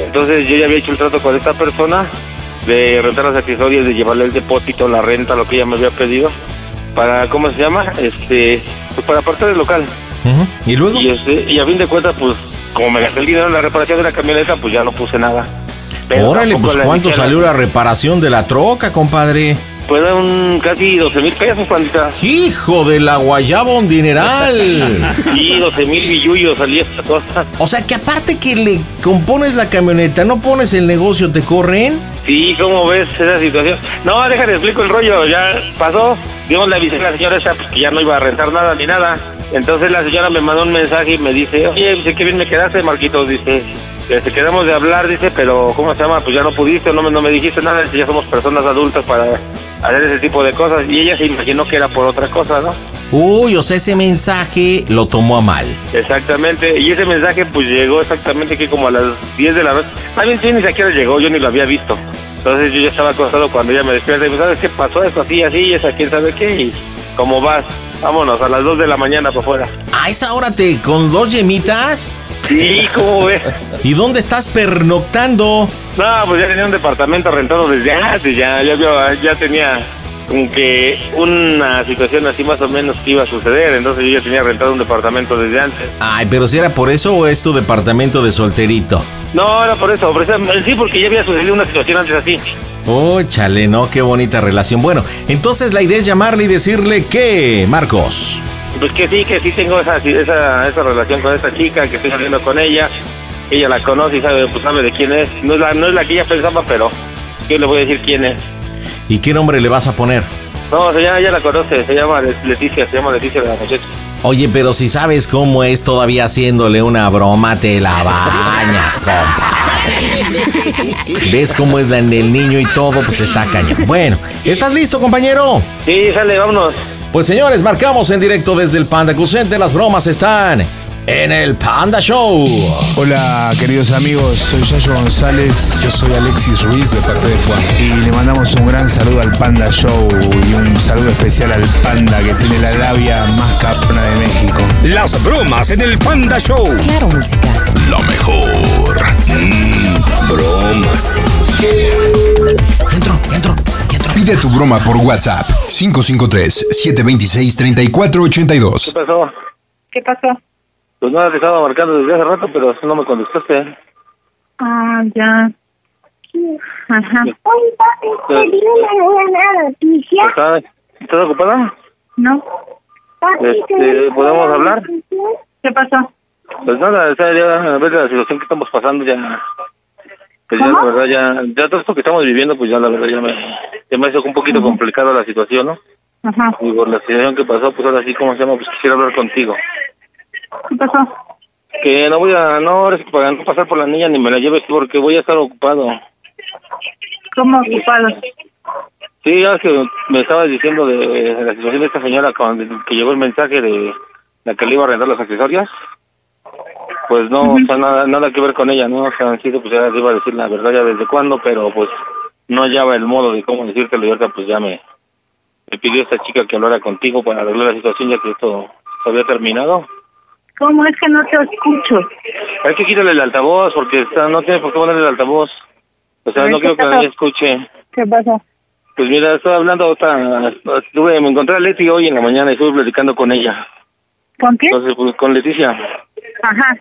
I: Entonces yo ya había hecho el trato con esta persona de rentar las accesorios, de llevarle el depósito, la renta, lo que ella me había pedido, para, ¿cómo se llama? Este, pues para apartar el local.
B: ¿Y luego?
I: Y, este, y a fin de cuentas, pues, como me gasté el dinero en la reparación de la camioneta, pues ya no puse nada. Pero
B: Órale, pues
I: la
B: ¿cuánto salió la reparación de la troca, compadre?
I: Pues un casi 12 mil pesos, pandita.
B: Hijo de la guayaba un dineral.
I: Sí, 12 mil billullos salía esta cosa.
B: O sea que aparte que le compones la camioneta, no pones el negocio, te corren.
I: Sí, ¿cómo ves esa situación? No, déjame explico el rollo, ya pasó. Digamos, le avisé a la señora esa pues, que ya no iba a rentar nada ni nada. Entonces la señora me mandó un mensaje y me dice, oye, dice, qué bien me quedaste, Marquitos, dice. Este, quedamos de hablar, dice, pero ¿cómo se llama? Pues ya no pudiste, no me, no me dijiste nada, dice, ya somos personas adultas para hacer ese tipo de cosas. Y ella se imaginó que era por otra cosa, ¿no?
B: Uy, o sea, ese mensaje lo tomó a mal.
I: Exactamente, y ese mensaje pues llegó exactamente que como a las 10 de la noche. A mí sí ni siquiera llegó, yo ni lo había visto. Entonces yo ya estaba acostado cuando ella me despierta y me ¿sabes qué pasó? Esto así, así, esa quién sabe qué. Y ¿cómo vas? Vámonos, a las 2 de la mañana para afuera.
B: A esa hora te con dos yemitas.
I: Sí, ¿cómo ves?
B: ¿Y dónde estás pernoctando?
I: No, pues ya tenía un departamento rentado desde antes, ya, ya, ya tenía como que una situación así más o menos que iba a suceder, entonces yo ya tenía rentado un departamento desde antes.
B: Ay, pero si era por eso o es tu departamento de solterito.
I: No, era por eso, precisamente- sí, porque ya había sucedido una situación antes así.
B: Oh, chale, no, qué bonita relación. Bueno, entonces la idea es llamarle y decirle que, Marcos.
I: Pues que sí, que sí tengo esa, esa, esa relación con esta chica, que estoy saliendo con ella. Ella la conoce y sabe, pues sabe de quién es. No es la, no es la que ella pensaba, pero yo le voy a decir quién es.
B: ¿Y qué nombre le vas a poner?
I: No, se llama, ella la conoce, se llama Le- Leticia, se llama Leticia de la muchacha.
B: Oye, pero si sabes cómo es todavía haciéndole una broma, te la bañas, compadre. ¿Ves cómo es la en el niño y todo? Pues está cañón. Bueno, ¿estás listo, compañero?
I: Sí, sale, vámonos.
B: Pues señores, marcamos en directo desde el Panda Center. Las bromas están en el Panda Show.
J: Hola queridos amigos, soy Yayo González, yo soy Alexis Ruiz de parte de Fuan y le mandamos un gran saludo al Panda Show y un saludo especial al Panda que tiene la labia más cabrona de México.
E: Las bromas en el Panda Show.
K: Claro, música.
E: Lo mejor. Mm, bromas.
B: Entro, entro, entro.
G: Pide tu broma por WhatsApp 553-726-3482.
I: ¿Qué pasó?
L: ¿Qué pasó?
I: Pues nada, te estaba marcando desde hace rato, pero no me contestaste.
L: Ah, ya. Ajá.
I: ¿Estás, ¿Estás ocupada?
L: ¿No?
I: Este, ¿Podemos hablar?
L: ¿Qué pasó?
I: Pues nada, sea, ya a ver la situación que estamos pasando ya... Pues ya la verdad ya... Ya todo esto que estamos viviendo, pues ya la verdad ya me... Ya me hizo un poquito complicada la situación, ¿no?
L: Ajá.
I: Y por la situación que pasó, pues ahora sí, ¿cómo se llama? Pues quisiera hablar contigo.
L: ¿Qué pasó?
I: Que no voy a... No, sí para no pasar por la niña ni me la lleves porque voy a estar ocupado.
L: ¿Cómo ocupado?
I: Sí, ya que me estabas diciendo de la situación de esta señora cuando que llegó el mensaje de la que le iba a arrendar los accesorios. Pues no, o sea, nada, nada que ver con ella, ¿no? O sea, sido, pues ya te iba a decir la verdad ya desde cuándo, pero pues no hallaba el modo de cómo decírtelo y ahorita pues ya me, me pidió esta chica que hablara contigo para arreglar la situación ya que esto se había terminado.
L: ¿Cómo es que no te escucho?
I: Hay que quitarle el altavoz porque está, no tiene por qué ponerle el altavoz. O sea, no
L: ¿qué
I: quiero que nadie escuche.
L: ¿Qué pasó?
I: Pues mira, estaba hablando otra, estuve, me encontré a Leti hoy en la mañana y estuve platicando con ella.
L: ¿Con quién?
I: Entonces, pues con Leticia.
L: Ajá.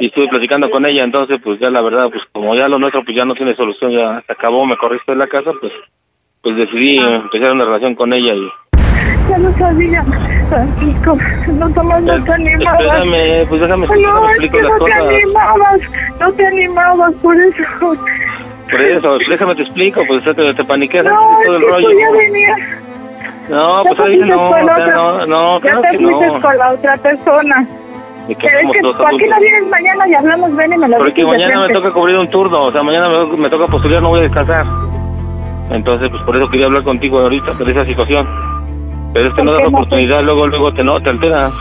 I: Y estuve platicando con ella, entonces, pues ya la verdad, pues como ya lo nuestro, pues ya no tiene solución, ya se acabó, me corriste de la casa, pues pues decidí empezar una relación con ella y...
L: Ya lo sabía, Francisco. No tomas, no te animabas.
I: Déjame, pues déjame, déjame
L: No, es
I: explico
L: que no te
I: cosas.
L: animabas. No te animabas, por eso.
I: Por eso, déjame te explico, pues te, te paniqueas
L: No, es
I: todo el
L: que
I: rollo.
L: tú ya venías.
I: No,
L: ya
I: pues
L: te
I: ahí no,
L: con
I: o
L: la
I: sea,
L: otra-
I: no, no,
L: Ya
I: claro
L: te
I: que
L: fuiste
I: no.
L: con la otra persona.
I: Que
L: Pero es que, ¿por qué no vienes mañana y hablamos? Ven y me lo
I: Porque mañana me toca cubrir un turno, o sea, mañana me, me toca postular, no voy a descansar. Entonces, pues por eso quería hablar contigo ahorita, de esa situación. Pero es que
L: ¿Por
I: no das
L: no
I: oportunidad, luego luego te, no, te alteras.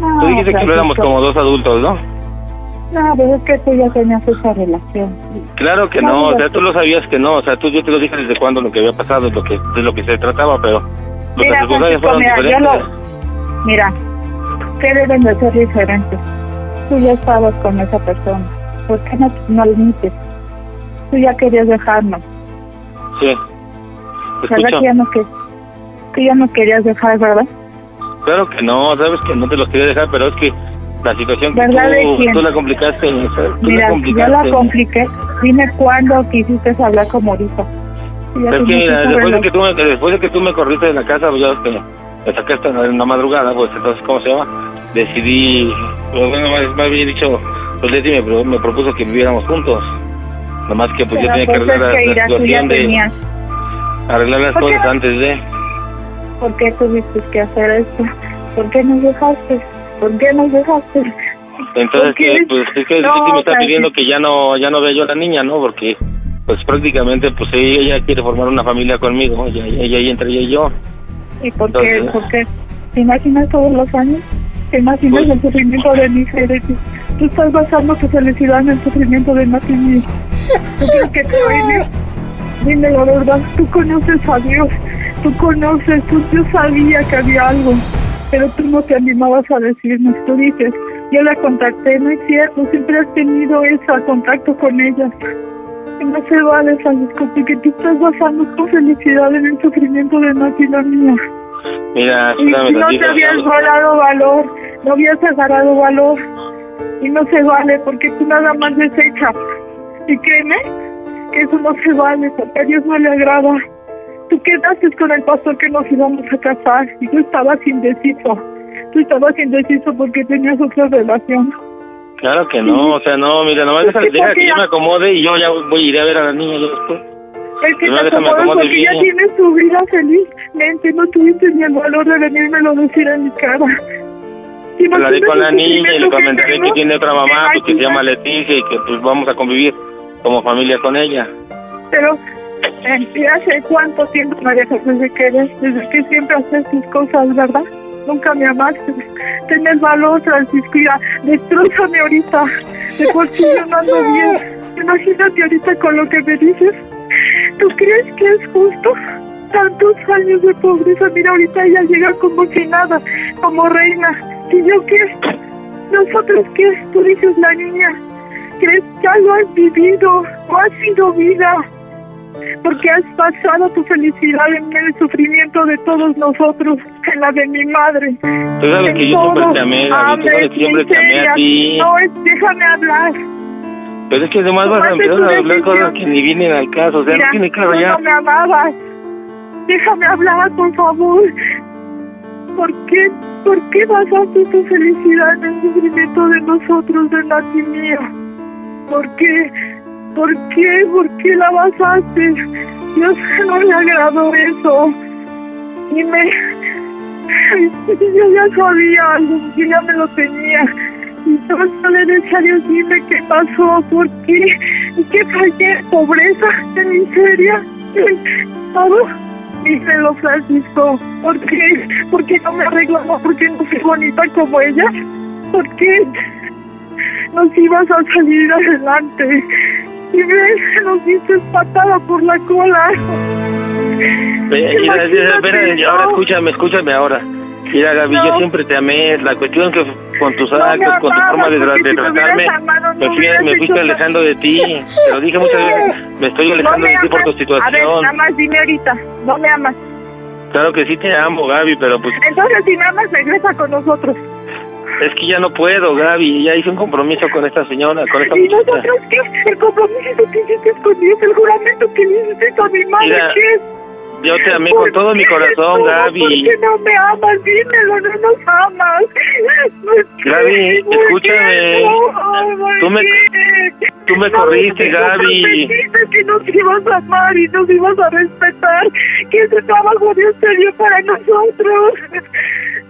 L: No,
I: Tú dijiste que lo éramos como dos adultos, ¿no?
L: No, pero es que tú ya tenías esa relación.
I: Claro que no, o sea, tú lo sabías que no, o sea, tú yo te lo dije desde cuándo lo que había pasado, lo que, de lo que se trataba, pero las
L: Mira, Francisco,
I: fueron
L: mira,
I: diferentes.
L: lo... Mira, ¿qué deben de ser diferentes? Tú ya estabas con esa persona. ¿Por qué no, no admites? Tú ya querías dejarnos.
I: Sí, te
L: ¿Verdad
I: escucho.
L: que ya no, que, que ya no querías dejar, verdad?
I: Claro que no, sabes que no te los quería dejar, pero es que la situación que
L: ¿Verdad de
I: tú, tú la complicaste, tú
L: Mira,
I: la
L: yo
I: complicaste.
L: la compliqué. Dime cuándo quisiste hablar como ahorita.
I: Es que mira, después de que, tú me, después de que tú me corriste de la casa, pues ya que me sacaste en la madrugada, pues entonces, ¿cómo se llama? Decidí, pues, bueno, más, más bien dicho, pues Leti me, me propuso que viviéramos juntos. Nomás que pues yo
L: Pero
I: tenía que
L: pues
I: arreglar
L: es que,
I: la, la
L: ya
I: situación de arreglar las
L: ¿Por qué
I: cosas antes de...
L: ¿Por qué tuviste que hacer esto? ¿Por qué nos dejaste? ¿Por qué nos dejaste?
I: Entonces,
L: ¿Por qué?
I: que, pues es que
L: No,
I: me está pidiendo que ya no ya no vea yo a la niña, ¿no? Porque pues prácticamente pues ella, quiere formar una familia conmigo, ella, ella, ella entre ella y yo.
L: ¿Y por qué?
I: Entonces-
L: ¿Por qué? ¿Te imaginas todos los años? ¿Te imaginas
I: Pues-
L: el sufrimiento de mi hija? Tú estás basando tu felicidad en el sufrimiento de mí. ¿Tú crees que te? Dime la verdad, tú conoces a Dios, tú conoces, tú, yo sabía que había algo, pero tú no te animabas a decirnos, tú dices, yo la contacté, no es cierto, siempre has tenido ese contacto con ella. Y no se vale, Francisco, porque tú estás basando tu felicidad en el sufrimiento de Mati y la mía.
I: Mira,
L: Y no te habías ganado valor, no habías agarrado valor. Y no se vale porque tú nada más desechas. Y créeme que eso no se vale porque a Dios no le agrada. Tú quedaste con el pastor que nos íbamos a casar y tú estabas indeciso. Tú estabas indeciso porque tenías otra relación.
I: Claro que no, o sea, no, mira, nomás deja, deja que yo
L: ya-
I: me acomode y yo ya voy iré a ver a la niña yo después.
L: Es que
I: Primero
L: te acomodas porque ya
I: bien.
L: tienes tu vida felizmente. No tuviste ni el valor de venírmelo a decir en mi cara.
I: Hablaré
L: Imagínate
I: con la niña y le
L: que
I: comentaré que
L: tengo.
I: tiene otra mamá,
L: ¿Te
I: pues, que se llama? Leticia y que pues vamos a convivir como familia con ella.
L: Pero, ¿y ¿hace cuánto tiempo me dejas desde que desde que siempre haces tus cosas, verdad? nunca me amaste. Ten el valor, Francisco, ya, destrozame ahorita. De por sí yo no ando bien. Imagínate ahorita con lo que me dices. ¿Tú crees que es justo? Tantos años de pobreza, mira, ahorita ella llega como que nada, como reina. ¿Y yo qué? ¿Nosotros qué? Tú dices la niña. ¿Crees que ya lo has vivido? ¿O ha sido vida? Porque has pasado tu felicidad en el sufrimiento de todos nosotros, en la de mi madre.
I: Tú sabes
L: En
I: que yo siempre te amé, Gaby. Tú sabes que siempre te amé a ti.
L: No, es, déjame hablar.
I: Pero es que además vas a empezar a hablar cosas que ni vienen al caso. O sea,
L: Mira,
I: no tiene claro ya.
L: no me amabas. Déjame hablar, por favor. ¿Por qué, ¿Por qué basaste tu felicidad en el sufrimiento de nosotros, de mía? ¿Por qué? ¿Por qué? ¿Por qué la basaste? Dios no le agradó eso. Y me... Yo ya sabía yo ya me lo tenía. Y no le decía a Dios, dime qué pasó, por qué, ¿Y qué fallé, pobreza, de miseria, todo. Díselo, Francisco, ¿por qué? ¿Por qué no me arreglamos? ¿Por qué no soy bonita como ella? ¿Por qué nos ibas a salir adelante? Y ves, nos diste patada por la cola.
I: Mira, ahora escúchame, escúchame ahora. Mira, Gaby, yo
L: No.
I: siempre te amé. La cuestión que con tus
L: No me
I: actos, con tu forma de, de
L: si me
I: tratarme,
L: amado,
I: me, fui, me fuiste alejando de ti. Te lo dije muchas veces. Me estoy alejando
L: me
I: de ti por tu
L: A ver,
I: situación.
L: nada más dime ahorita, no me amas.
I: Claro que sí te amo, Gaby, pero pues
L: Entonces, si me amas, regresa con nosotros.
I: Es que ya no puedo, Gaby. Ya hice un compromiso con esta señora, con esta
L: ¿Y
I: muchacha.
L: nosotros qué? El compromiso que hiciste con Dios, el juramento que le hiciste a mi madre,
I: Mira,
L: ¿qué?
I: Yo te amé
L: ¿Por
I: con todo mi corazón,
L: No,
I: Gaby.
L: ¿Por qué no me amas? Dímelo, no nos amas.
I: Gaby,
L: ¿Por
I: escúchame.
L: No, ¿por
I: Tú me- tú me
L: No,
I: corriste, Gaby.
L: prometiste que nos ibas a amar y nos ibas a respetar, que ese trabajo Dios te dio para nosotros.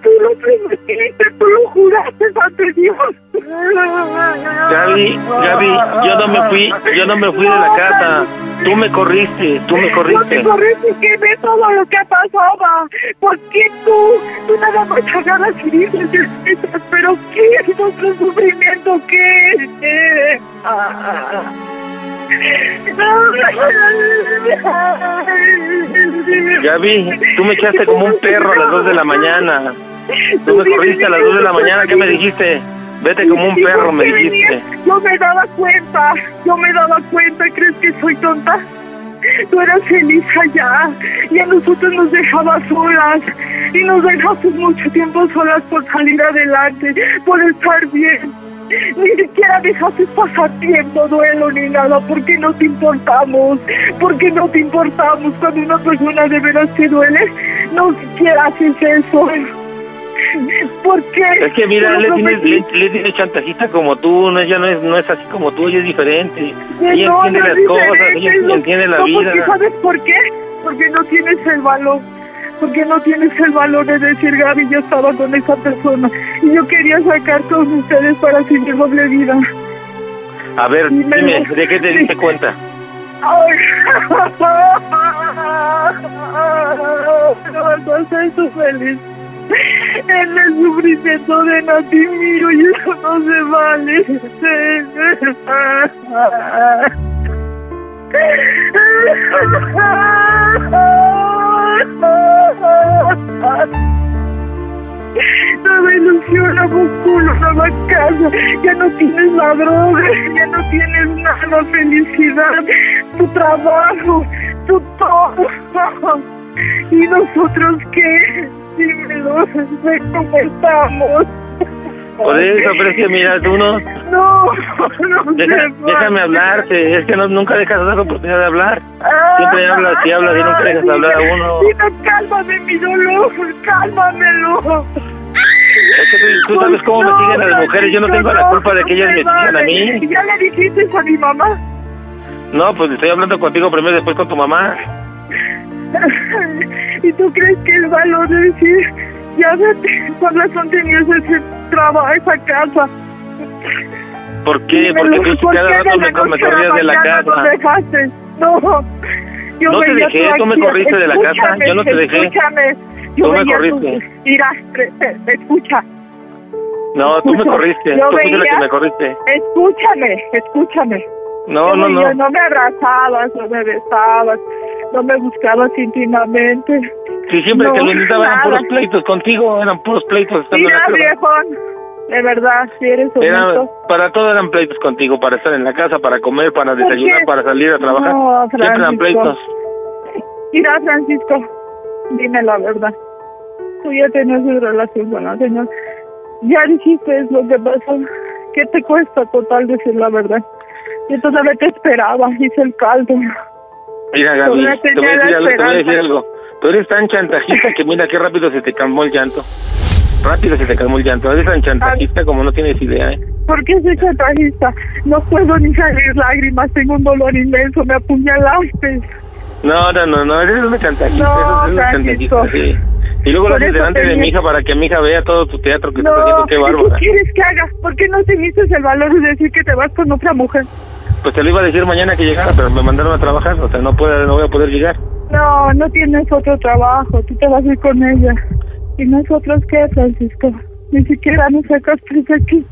L: Tú lo prometiste, tú lo juraste ante Dios.
I: Gaby, Gaby, yo no me fui, yo no me fui de la casa. Tú me corriste, tú me
L: No te
I: corriste.
L: corriste que ve todo lo que pasaba. ¿Por qué tú? Tú nada más agarras y dices, "Escuchas, pero ¿qué es nuestro sufrimiento? ¿Qué? ¿Qué? Ah.
I: Gaby, tú me echaste como un perro a las 2 de la mañana. Tú me corriste a las 2 de la mañana, ¿qué me dijiste? Vete como un
L: ¿Y
I: perro, me dijiste.
L: Yo me daba cuenta, yo me daba cuenta, ¿crees que soy tonta? Tú eras feliz allá y a nosotros nos dejabas solas y nos dejaste mucho tiempo solas por salir adelante, por estar bien. Ni siquiera dejaste pasar tiempo, duelo ni nada, porque no te importamos, porque no te importamos cuando una persona de veras te duele, no siquiera haces eso. ¿Por qué?
I: Es que mira, le tienes, le, le tienes chantajista como tú, no, ella no es, no es así como tú, ella es diferente.
L: Que
I: Ella
L: no,
I: entiende
L: no
I: las cosas, ella
L: no-
I: entiende la
L: no,
I: vida.
L: Porque, ¿Sabes por qué? Porque no tienes el valor. Porque no tienes el valor de decir, Gaby, yo estaba con esa persona y yo quería sacar todos ustedes para seguir doble vida.
I: A ver,
L: Dime.
I: dime, ¿de qué te diste cuenta?
L: Ay. No hacer tú feliz. En el sufrimiento de Nati mío y eso no se vale. Nueva ilusión, nuevo culo, nueva casa. Ya no tienes la droga, ya no tienes nada, felicidad, tu trabajo, tu todo. ¿Y nosotros qué? Dímelo, sé cómo estamos.
I: Por eso, pero es que mira, tú no...
L: No, no
I: Deja-
L: se
I: déjame hablarte, es que no, nunca dejas dar la oportunidad de hablar.
L: Ah,
I: Siempre hablas y hablas y nunca dejas hablar a uno.
L: Dime, cálmame mi dolor, cálmamelo.
I: Es que tú, tú sabes cómo me siguen las mujeres, yo no tengo la culpa de que ellas me sigan a
L: ¿Y
I: mí.
L: ya le dijiste a mi mamá?
I: No, pues estoy hablando contigo primero y después con tu mamá.
L: ¿Y tú crees que el valor de decir, ya vete, por razón tenías ese trabajo, esa casa?
I: ¿Por qué? Porque tú
L: ¿por
I: cada rato me, me corrías de la casa.
L: dejaste? No. Yo
I: No te dejé, tú me corriste de la casa, yo no te dejé.
L: Escúchame, Yo
I: Tú me
L: tu-
I: corriste.
L: Mira, escucha,
I: No, tú me
L: Escucha,
I: corriste.
L: yo
I: Tú fuiste la que me corriste.
L: escúchame, escúchame.
I: No,
L: Yo
I: no,
L: veía,
I: no.
L: No me abrazabas, no me besabas, no me buscabas íntimamente.
I: Si siempre
L: No,
I: que lo intentaba eran puros pleitos contigo, eran puros pleitos estando en
L: Mira,
I: la casa.
L: viejón, de verdad, si eres
I: Era, para todo eran pleitos contigo, para estar en la casa, para comer, para
L: ¿Por
I: desayunar, para salir a trabajar.
L: No,
I: Siempre eran pleitos.
L: Mira, Francisco, dime la verdad. Tú ya tenías una relación con la señora. Ya dijiste lo que pasó. ¿Qué te cuesta total decir la verdad? Yo todavía te esperaba, hice el caldo.
I: Mira, Gaby, te voy a decir algo, te voy a decir algo. Tú eres tan chantajista que mira qué rápido se te calmó el llanto. Rápido se te calmó el llanto. Eres tan chantajista como no tienes idea, ¿eh?
L: ¿Por qué soy chantajista? No puedo ni salir lágrimas, tengo un dolor inmenso, me apuñalaste.
I: No, no, no, no, eres una chantajista.
L: No,
I: eres una chantajista, sí. Y luego lo haces delante de mi hija para que mi hija vea todo tu teatro que estás
L: No,
I: haciendo. Qué
L: ¿y ¿qué
I: bárbara.
L: quieres que haga? ¿Por qué no teniste el valor de decir que te vas con otra mujer?
I: Pues te lo iba a decir mañana que llegara, pero me mandaron a trabajar. O sea, no, puedo, no voy a poder llegar.
L: No, no tienes otro trabajo, tú te vas a ir con ella. ¿Y nosotros qué, Francisco? Ni siquiera nos sacaste de aquí.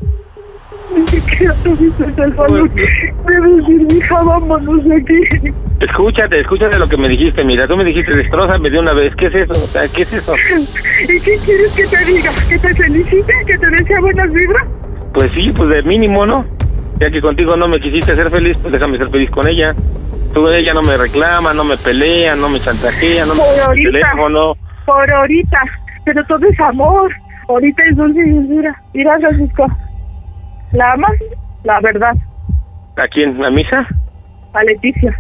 L: Ni siquiera tuviste el valor de decir, hija, vámonos de aquí.
I: Escúchate, escúchate lo que me dijiste. Mira, tú me dijiste, destrozame de una vez. ¿Qué es eso? O sea, ¿qué es eso?
L: ¿Y qué quieres que te diga? ¿Que te felicite? ¿Que te desea buenas vibras?
I: Pues sí, pues de mínimo, ¿no? Ya que contigo no me quisiste hacer feliz, pues déjame ser feliz con ella. Tú, ella no me reclama, no me pelea, no me chantajea, no me
L: Por
I: el
L: ahorita.
I: teléfono.
L: Por ahorita. Pero todo es amor. Ahorita es dulce y dulzura. Mira, Francisco. ¿La amas? La verdad.
I: ¿A quién? ¿A mi hija?
L: A Leticia.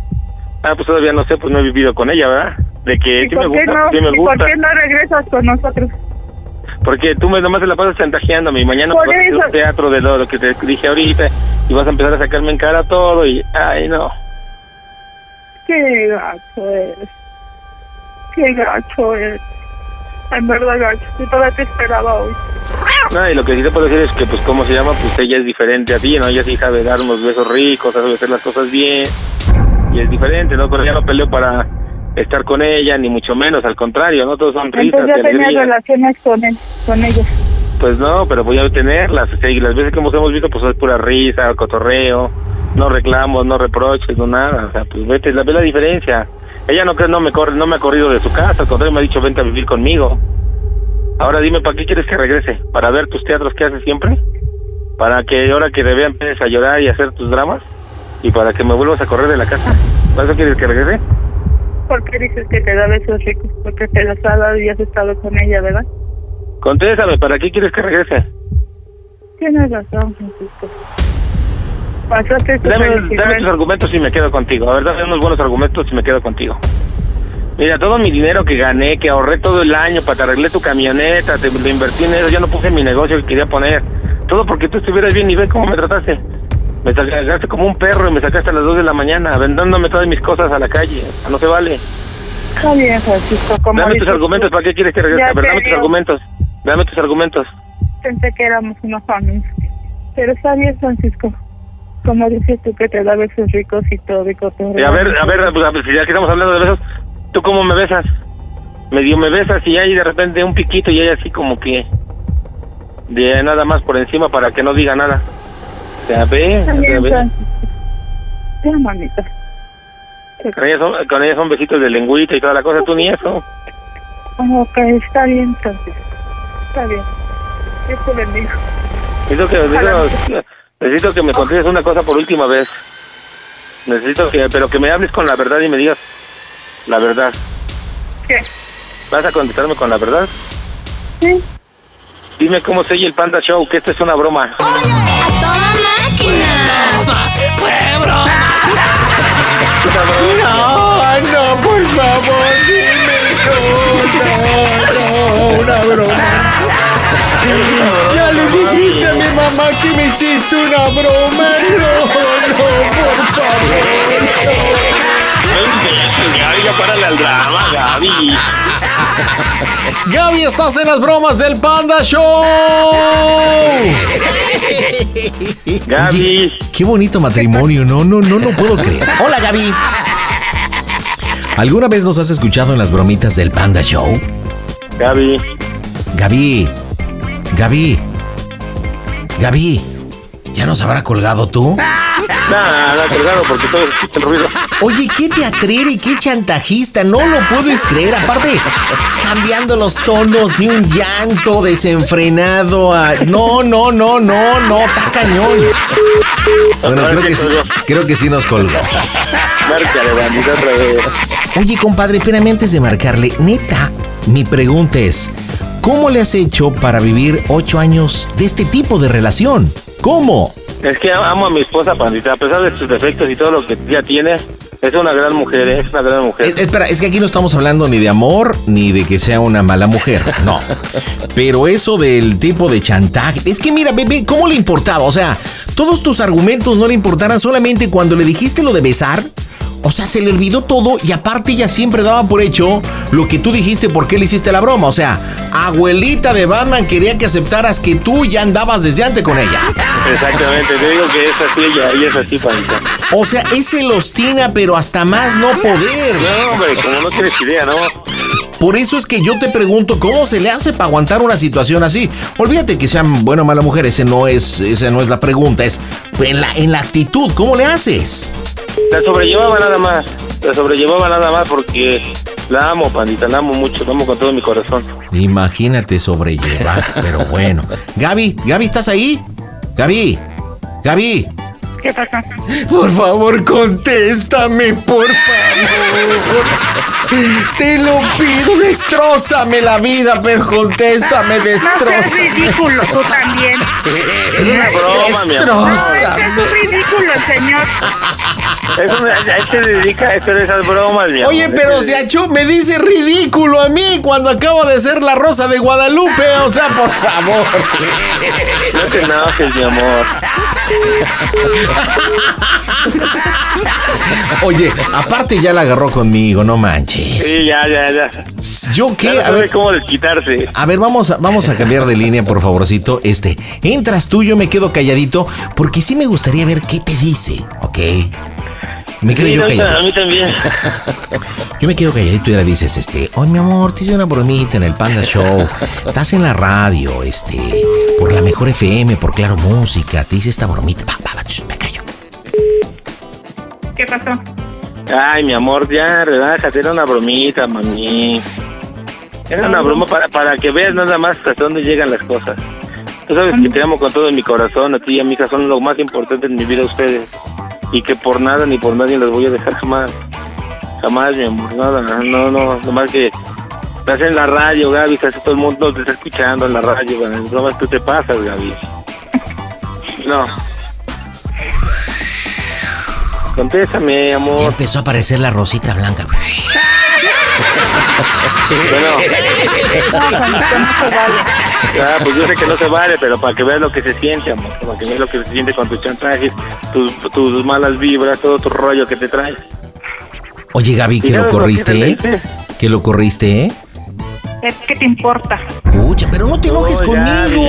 I: Ah, pues todavía no sé, pues no he vivido con ella, ¿verdad? De que
L: ¿Y
I: sí me gusta,
L: no?
I: sí me
L: ¿Y por qué no regresas con nosotros?
I: Porque tú me, nomás te la pasas chantajeándome y mañana
L: Por
I: vas a hacer un teatro de lo, lo que te dije ahorita y vas a empezar a sacarme en cara todo y... Ay, no.
L: Qué gacho eres. Qué gacho eres. En verdad, gacho. Yo todavía te esperaba hoy.
I: No, y lo que sí te puedo decir es que, pues, ¿cómo se llama? Pues ella es diferente a ti, ¿no? Ella sí sabe dar unos besos ricos, sabe hacer las cosas bien. Y es diferente, ¿no? Pero ya no peleo para estar con ella, ni mucho menos, al contrario, ¿no? Todos son risas
L: Entonces ya tenías
I: alegría.
L: relaciones con él, con ella.
I: Pues no, pero voy a tenerlas. O sea, y las veces que hemos, hemos visto, pues es pura risa, cotorreo, no reclamos, no reproches, no nada. O sea, pues vete, la, ve la diferencia. Ella no cree, no me corre, no me ha corrido de su casa, al contrario me ha dicho vente a vivir conmigo. Ahora dime, ¿para qué quieres que regrese? ¿Para ver tus teatros que haces siempre? ¿Para que ahora que te vea empieces a llorar y a hacer tus dramas? ¿Y para que me vuelvas a correr de la casa? ¿Para eso quieres que regrese?
L: ¿Por qué dices que te da besos ricos? Porque te los ha dado y has estado con ella, ¿verdad?
I: Contéstame, ¿para qué quieres que regrese?
L: Tienes razón, Francisco. Pasaste
I: Dame, dame tus argumentos y me quedo contigo. A ver, dame unos buenos argumentos y me quedo contigo. Mira, todo mi dinero que gané, que ahorré todo el año para te arreglé tu camioneta, te lo invertí en eso, ya no puse en mi negocio que quería poner. Todo porque tú estuvieras bien y ve cómo me trataste. Me sacaste como un perro y me sacaste a las 2 de la mañana, vendándome todas mis cosas a la calle. No se vale.
L: Está bien, Francisco. Como
I: Dame tus argumentos,
L: tú.
I: ¿para qué quieres que regrese? Dame tus argumentos. Dame tus argumentos.
L: Pensé que éramos una familia. Pero está bien, Francisco. Como dices tú que te da besos ricos y todo y cotorreo.
I: Y a ver, a ver, pues, a ver, si ya que estamos hablando de besos, ¿tú cómo me besas? Medio me besas y hay de repente un piquito y hay así como que de nada más por encima para que no diga nada. Sea, ve,
L: bien,
I: ve. Con ella, son, con ella son besitos de lengüita y toda la cosa, tú ni eso.
L: Ok, está bien, Francisco. Está bien. Dios te bendiga.
I: Necesito que, necesito, necesito que me contests una cosa por última vez. Necesito que, pero que me hables con la verdad y me digas la verdad.
L: ¿Qué?
I: ¿Vas a contestarme con la verdad?
L: Sí.
I: Dime cómo se oye el Panda Show, que esto es una broma.
A: ¡A toda máquina!
E: ¡Fue broma!
B: No, no, por favor, dime. No, no, no, una broma. Ya le dijiste a mi mamá que me hiciste una broma. No, no, por favor.
I: Gaby, ya párale al drama, Gaby.
B: Gaby, estás en las bromas del Panda Show.
I: Gaby.
B: Qué bonito matrimonio, no, no, no, no puedo creer. Hola, Gaby. ¿Alguna vez nos has escuchado en las bromitas del Panda Show?
I: Gaby.
B: Gaby. Gaby. Gaby. ¿Ya nos habrá colgado tú?
I: Nada, nada, colgado porque todo escucha el ruido.
B: Oye, qué teatrero y qué chantajista, no lo puedes creer. Aparte, cambiando los tonos de un llanto desenfrenado a. No, no, no, no, no, está cañón. Bueno, creo que sí, creo que sí nos colgó.
I: Márcale, bandita, otra vez.
B: Oye, compadre, espérame antes de marcarle. Neta, mi pregunta es: ¿cómo le has hecho para vivir ocho años de este tipo de relación? ¿Cómo?
I: Es que amo a mi esposa, pandita. A pesar de sus defectos y todo lo que ella tiene, es una gran mujer, es una gran mujer.
B: Eh, espera, es que aquí no estamos hablando ni de amor ni de que sea una mala mujer, no. Pero eso del tipo de chantaje, es que mira, bebé, ¿cómo le importaba? O sea, todos tus argumentos no le importaran solamente cuando le dijiste lo de besar. O sea, se le olvidó todo y aparte ella siempre daba por hecho lo que tú dijiste porque le hiciste la broma. O sea, abuelita de Batman quería que aceptaras que tú ya andabas desde antes con ella.
I: Exactamente, te digo que es así ella, ella es así, pandita.
B: O sea, es celostina, pero hasta más no poder.
I: No, hombre, como no tienes idea, ¿no?
B: Por eso es que yo te pregunto cómo se le hace para aguantar una situación así. Olvídate que sean buena o mala mujer, ese no es, esa no es la pregunta, es en la, en la actitud, ¿cómo le haces?
I: La sobrellevaba nada más, la sobrellevaba nada más porque la amo, pandita, la amo mucho, la amo con todo mi corazón.
B: Imagínate sobrellevar, pero bueno. Gaby, Gaby, ¿estás ahí? Gaby, Gaby.
L: ¿Qué pasa?
B: Por favor, contéstame, por favor. Te lo pido, destrózame la vida, pero contéstame,
L: No seas
B: destrózame.
L: ridículo, tú también.
I: Es una broma, mi amor.
L: No, es un ridículo, señor.
I: Es una, a él se dedica a hacer esas bromas, mi amor.
B: Oye, pero si Achú me dice ridículo a mí cuando acabo de ser la rosa de Guadalupe, o sea, por favor.
I: No te enojes, mi amor.
B: Oye, aparte ya la agarró conmigo, no manches.
I: Sí, ya, ya, ya.
B: ¿Yo
I: Ya
B: qué?
I: no
B: A ver,
I: cómo desquitarse.
B: a ver, vamos a, vamos a cambiar de línea, por favorcito. Este, entras tú, yo me quedo calladito, porque sí me gustaría ver qué te dice, ¿ok? Me quedo
I: Sí,
B: yo
I: no, a
B: calladito.
I: mí también.
B: Yo me quedo calladito y le dices, este, oye mi amor, te hice una bromita en el Panda Show. Estás en la radio, este, por la mejor FM, por Claro Música. Te hice esta bromita. Va, va, va, ch, me callo.
L: ¿Qué pasó?
I: Ay, mi amor, ya, relájate, era una bromita, mami. Era una broma para, para que veas nada más hasta dónde llegan las cosas. Tú sabes que te amo con todo mi corazón, a ti y a mi hija son lo más importante en mi vida ustedes. Y que por nada ni por nadie los voy a dejar jamás. Jamás, mi amor, nada, no, no, nomás que estás en la radio, Gaby, estás, todo el mundo te está escuchando en la radio, nomás tú te pasas, Gaby. No. Contéstame,
B: Ya
I: amor.
B: empezó a aparecer la rosita blanca.
I: Bueno, ah, pues yo sé que no se vale, pero para que veas lo que se siente, amor, para que veas lo que se siente con tus chantajes, tus, tus malas vibras, todo tu rollo que te trae.
B: Oye, Gaby, que
I: ¿Y
B: lo
I: qué
B: corriste,
I: te
B: ¿eh? Que lo corriste, ¿eh?
L: Que te importa.
B: Ucha, pero no te enojes
I: No, ya,
B: conmigo.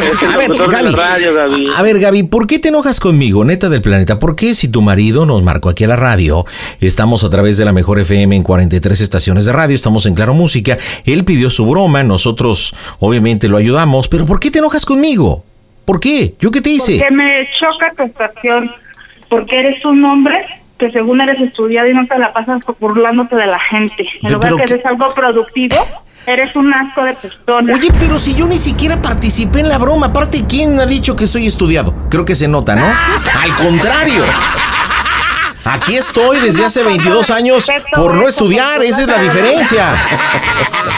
B: A ver, Gaby.
I: la radio, Gaby.
B: A ver, Gaby, ¿por qué te enojas conmigo, neta del planeta? ¿Por qué si tu marido nos marcó aquí a la radio? Estamos a través de la mejor FM en 43 estaciones de radio, estamos en Claro Música. Él pidió su broma, nosotros obviamente lo ayudamos, pero ¿por qué te enojas conmigo? ¿Por qué? ¿Yo qué te hice?
L: Porque me choca tu estación. Porque eres un hombre que según eres estudiado y no te la pasas burlándote de la gente. En lugar
B: que-
L: que eres algo productivo, eres un asco de persona.
B: Oye, pero si yo ni siquiera participé en la broma, aparte, ¿quién ha dicho que soy estudiado? Creo que se nota, ¿no? Al contrario. Aquí estoy desde hace 22 años por no estudiar, esa es la diferencia.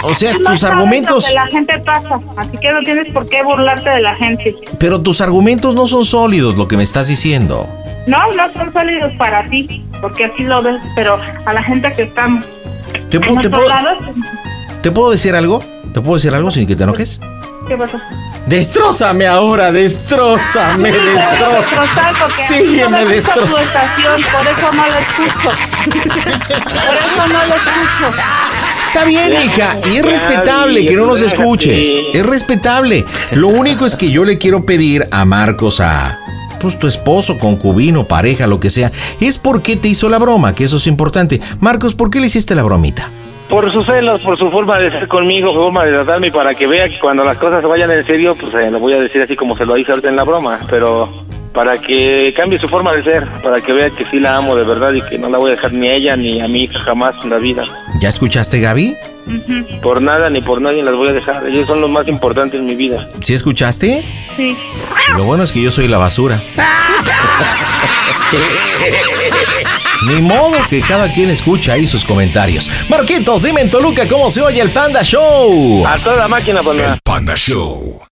B: O sea, tus argumentos,
L: la gente pasa, así que no tienes por qué burlarte de la gente.
B: pero tus argumentos no son sólidos, lo que me estás diciendo.
L: No, no son sólidos para ti, porque así lo ves, pero a la gente que estamos
B: ¿Te, te puedo,
L: lados,
B: ¿Te puedo decir algo? ¿Te puedo decir algo sin que te enojes?
L: ¿qué pasa?
B: Destrózame ahora, destrózame,
L: Sí, te voy a
B: destrózame.
L: destrozar porque
B: Sígueme
L: estación, por eso no la escucho. Por eso no la escucho.
B: Está bien, hija, y es respetable que no nos escuches. Es respetable. Lo único es que yo le quiero pedir a Marcos, a pues tu esposo, concubino, pareja, lo que sea, es por qué te hizo la broma, que eso es importante. Marcos, ¿por qué le hiciste la bromita?
I: Por sus celos, por su forma de ser conmigo, su forma de tratarme y para que vea que cuando las cosas se vayan en serio, pues eh, lo voy a decir así como se lo hice ahorita en la broma, pero para que cambie su forma de ser, para que vea que sí la amo de verdad y que no la voy a dejar ni a ella ni a hija jamás en la vida.
B: ¿Ya escuchaste, Gaby?
I: Por nada ni por nadie las voy a dejar. Ellos son los más importantes en mi vida.
B: ¿Sí escuchaste?
L: Sí.
B: Lo bueno es que yo soy la basura. Ni modo que cada quien escucha ahí sus comentarios. Marquitos, dime en Toluca cómo se oye el Panda Show.
I: A toda máquina, pues nada.
E: Panda Show.